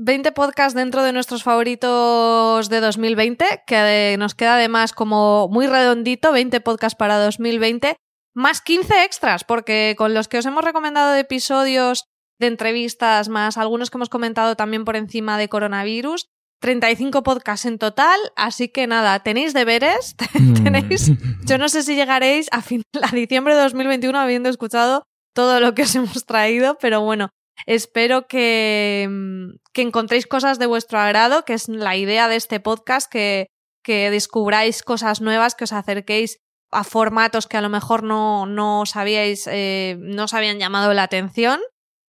20 podcasts dentro de nuestros favoritos de 2020, que nos queda además como muy redondito, 20 podcasts para 2020, más 15 extras, porque con los que os hemos recomendado de episodios de entrevistas, más algunos que hemos comentado también por encima de coronavirus, 35 podcasts en total, así que nada, tenéis deberes, tenéis, yo no sé si llegaréis a, fin, a diciembre de 2021 habiendo escuchado todo lo que os hemos traído, pero bueno, Espero que, mm, que, encontréis cosas de vuestro agrado, que es la idea de este podcast, que, descubráis cosas nuevas, que os acerquéis a formatos que a lo mejor no, no eh, no os habían llamado la atención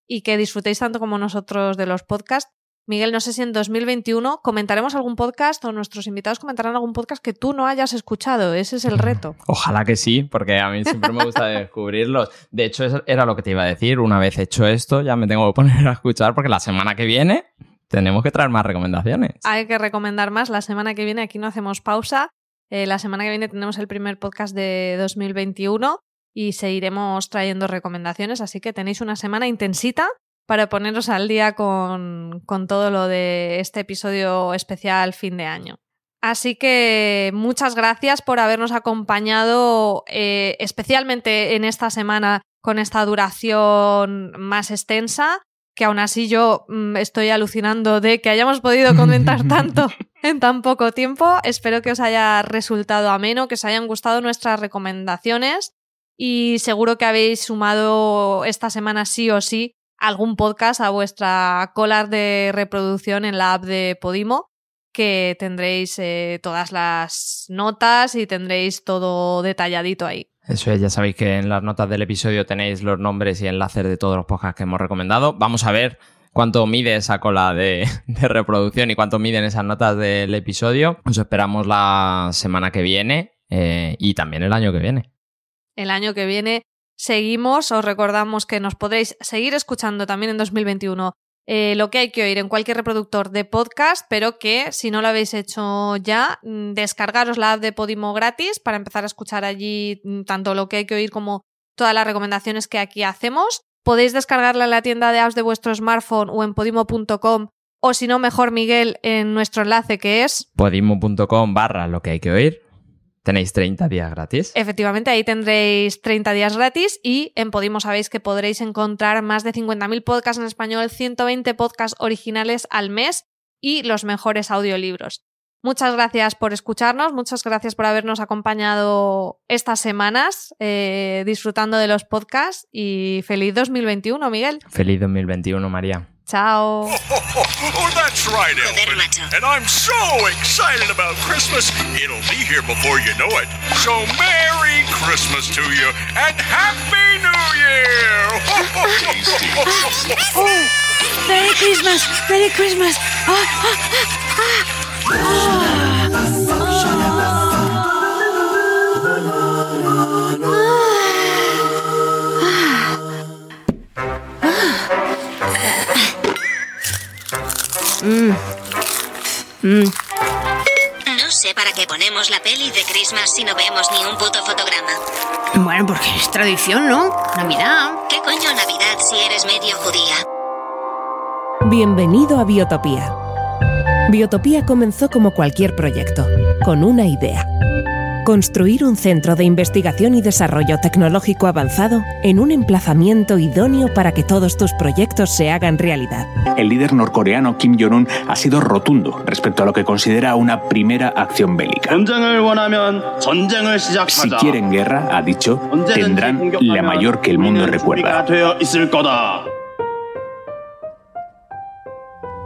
y que disfrutéis tanto como nosotros de los podcasts. Miguel, no sé si en 2021 comentaremos algún podcast o nuestros invitados comentarán algún podcast que tú no hayas escuchado. Ese es el reto. Ojalá que sí, porque a mí siempre me gusta descubrirlos. De hecho, eso era lo que te iba a decir. Una vez hecho esto, ya me tengo que poner a escuchar porque la semana que viene tenemos que traer más recomendaciones. Hay que recomendar más. La semana que viene aquí no hacemos pausa. Eh, la semana que viene tenemos el primer podcast de 2021 y seguiremos trayendo recomendaciones, así que tenéis una semana intensita para poneros al día con, todo lo de este episodio especial fin de año. Así que muchas gracias por habernos acompañado, eh, especialmente en esta semana con esta duración más extensa, que aún así yo mm, estoy alucinando de que hayamos podido comentar tanto en tan poco tiempo. Espero que os haya resultado ameno, que os hayan gustado nuestras recomendaciones y seguro que habéis sumado esta semana sí o sí algún podcast a vuestra cola de reproducción en la app de Podimo, que tendréis eh, todas las notas y tendréis todo detalladito ahí. Eso es, ya sabéis que en las notas del episodio tenéis los nombres y enlaces de todos los podcasts que hemos recomendado. Vamos a ver cuánto mide esa cola de, reproducción y cuánto miden esas notas del episodio. Os esperamos la semana que viene eh, y también el año que viene. El año que viene seguimos. Os recordamos que nos podréis seguir escuchando también en 2021 eh, lo que hay que oír en cualquier reproductor de podcast, pero que si no lo habéis hecho ya, mm, descargaros la app de Podimo gratis para empezar a escuchar allí mm, tanto lo que hay que oír como todas las recomendaciones que aquí hacemos. Podéis descargarla en la tienda de apps de vuestro smartphone o en podimo.com o si no, mejor Miguel en nuestro enlace que es podimo.com barra lo que hay que oír. Tenéis 30 días gratis. Efectivamente, ahí tendréis 30 días gratis y en Podimo sabéis que podréis encontrar más de 50.000 podcasts en español, 120 podcasts originales al mes y los mejores audiolibros. Muchas gracias por escucharnos, muchas gracias por habernos acompañado estas semanas eh, disfrutando de los podcasts y feliz 2021, Miguel. Feliz 2021, María. Ciao. Oh, that's right, Elvin. And I'm so excited about Christmas, it'll be here before you know it. So Merry Christmas to you and Happy New Year! oh, Merry Christmas! Merry Christmas! Ah, ah, ah, Mm. Mm. No sé para qué ponemos la peli de Christmas si no vemos ni un puto fotograma. Bueno, porque es tradición, ¿no? Navidad. ¿Qué coño Navidad si eres medio judía? Bienvenido a Biotopía. Biotopía comenzó como cualquier proyecto, con una idea Construir un centro de investigación y desarrollo tecnológico avanzado en un emplazamiento idóneo para que todos tus proyectos se hagan realidad. El líder norcoreano Kim Jong-un ha sido rotundo respecto a lo que considera una primera acción bélica. Si quieren guerra, ha dicho, tendrán la mayor que el mundo recuerda.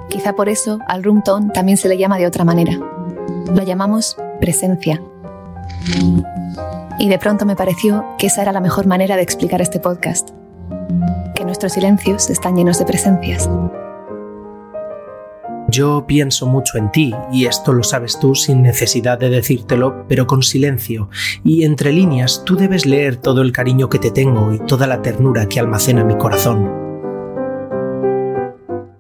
Quizá por eso al room tone también se le llama de otra manera. Lo llamamos presencia. Y de pronto me pareció que esa era la mejor manera de explicar este podcast. Que nuestros silencios están llenos de presencias. Yo pienso mucho en ti, y esto lo sabes tú sin necesidad de decírtelo, pero con silencio, y entre líneas tú debes leer todo el cariño que te tengo y toda la ternura que almacena mi corazón.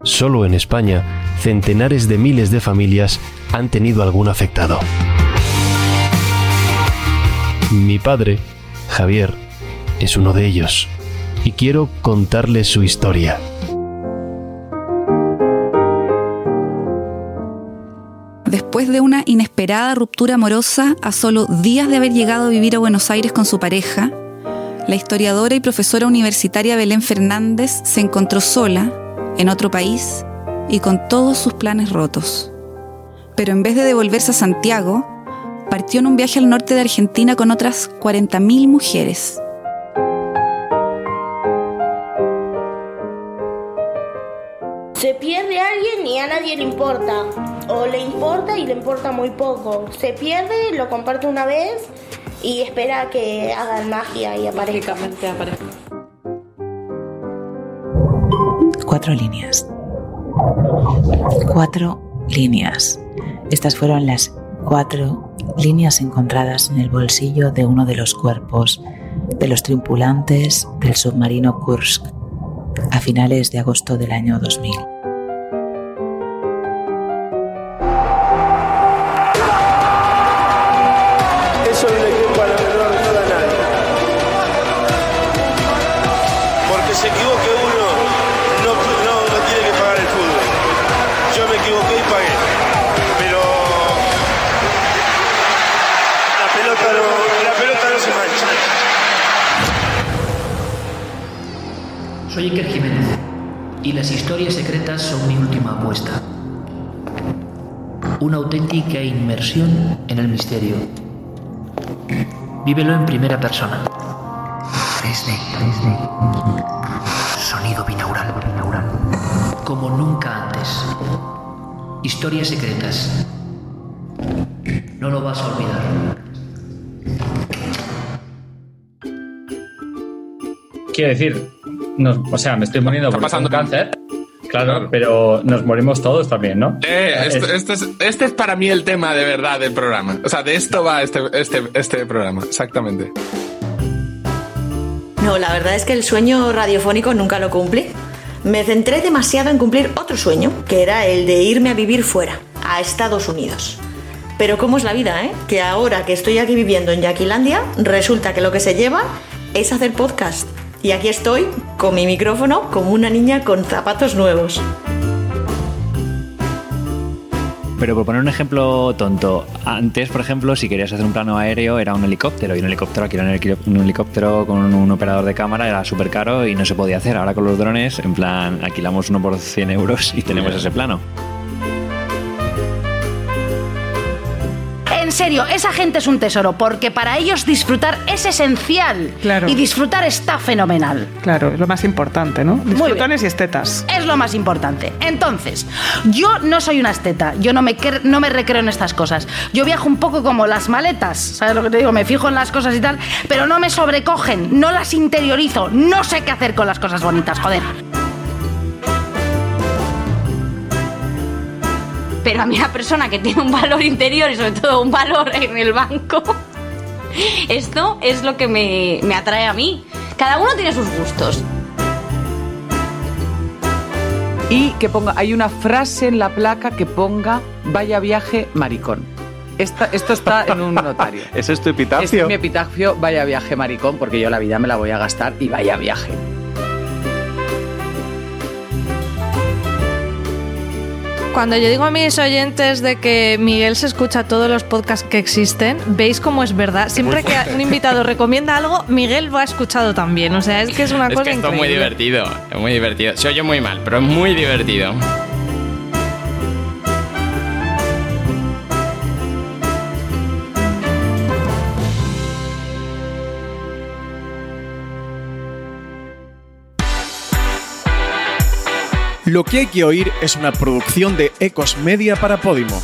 Solo en España, centenares de miles de familias han tenido algún afectado. Mi padre, Javier, es uno de ellos, y quiero contarles su historia. Después de una inesperada ruptura amorosa a solo días de haber llegado a vivir a Buenos Aires con su pareja, la historiadora y profesora universitaria Belén Fernández se encontró sola, en otro país, y con todos sus planes rotos. Pero en vez de devolverse a Santiago, partió en un viaje al norte de Argentina con otras 40.000 mujeres. Se pierde alguien y a nadie le importa. O le importa y le importa muy poco. Se pierde, lo comparte una vez y espera que hagan magia y aparezca. aparezca. Cuatro líneas. Cuatro líneas. Estas fueron las cuatro líneas encontradas en el bolsillo de uno de los cuerpos de los tripulantes del submarino Kursk a finales de agosto del año 2000. Y las historias secretas son mi última apuesta. Una auténtica inmersión en el misterio. Vívelo en primera persona. 3D, 3D. Sonido binaural, binaural. Como nunca antes. Historias secretas. No lo vas a olvidar. Quiero decir, nos- o sea, me estoy muriendo por pasando cáncer. Claro, pero nos morimos todos también, ¿no? Eh, esto- Es- este, es, este es para mí el tema de verdad del programa. O sea, de esto va este, este, este programa, exactamente. No, la verdad es que el sueño radiofónico nunca lo cumplí. Me centré demasiado en cumplir otro sueño, que era el de irme a vivir fuera, a Estados Unidos. Pero cómo es la vida, ¿eh? Que ahora que estoy aquí viviendo en Yaquilandia, resulta que lo que se lleva es hacer podcast. Y aquí estoy, con mi micrófono, como una niña con zapatos nuevos. Pero por poner un ejemplo tonto, antes, por ejemplo, si querías hacer un plano aéreo era un helicóptero y un helicóptero, alquilar un heli- un helicóptero con un, un operador de cámara era súper caro y no se podía hacer. Ahora con los drones, en plan, alquilamos uno por 100 euros y tenemos ese plano. Serio, esa gente es un tesoro, porque para ellos disfrutar es esencial. Claro. Y disfrutar está fenomenal. Claro, es lo más importante, ¿no? Disfrutones y estetas. Es lo más importante. Entonces, yo no soy una esteta, yo no me, no me recreo en estas cosas. Yo viajo un poco como las maletas, ¿sabes lo que te digo? Me fijo en las cosas y tal, pero no me sobrecogen, no las interiorizo, no sé qué hacer con las cosas bonitas, joder. Pero a mí una persona que tiene un valor interior y sobre todo un valor en el banco, esto es lo que me, me atrae a mí. Cada uno tiene sus gustos. Y que ponga, hay una frase en la placa que ponga vaya viaje maricón. Esta- esto está en un notario. ¿Ese es tu Este epitafio? es mi epitafio, vaya viaje maricón, porque yo la vida me la voy a gastar y vaya viaje. Cuando yo digo a mis oyentes de que Miguel se escucha todos los podcasts que existen, veis cómo es verdad. Siempre que un invitado recomienda algo, Miguel lo ha escuchado también. O sea, es que es una Es cosa que esto es muy increíble. divertido, es muy divertido. Se oye muy mal, pero es muy divertido. Lo que hay que oír es una producción de Ecos Media para Podimo.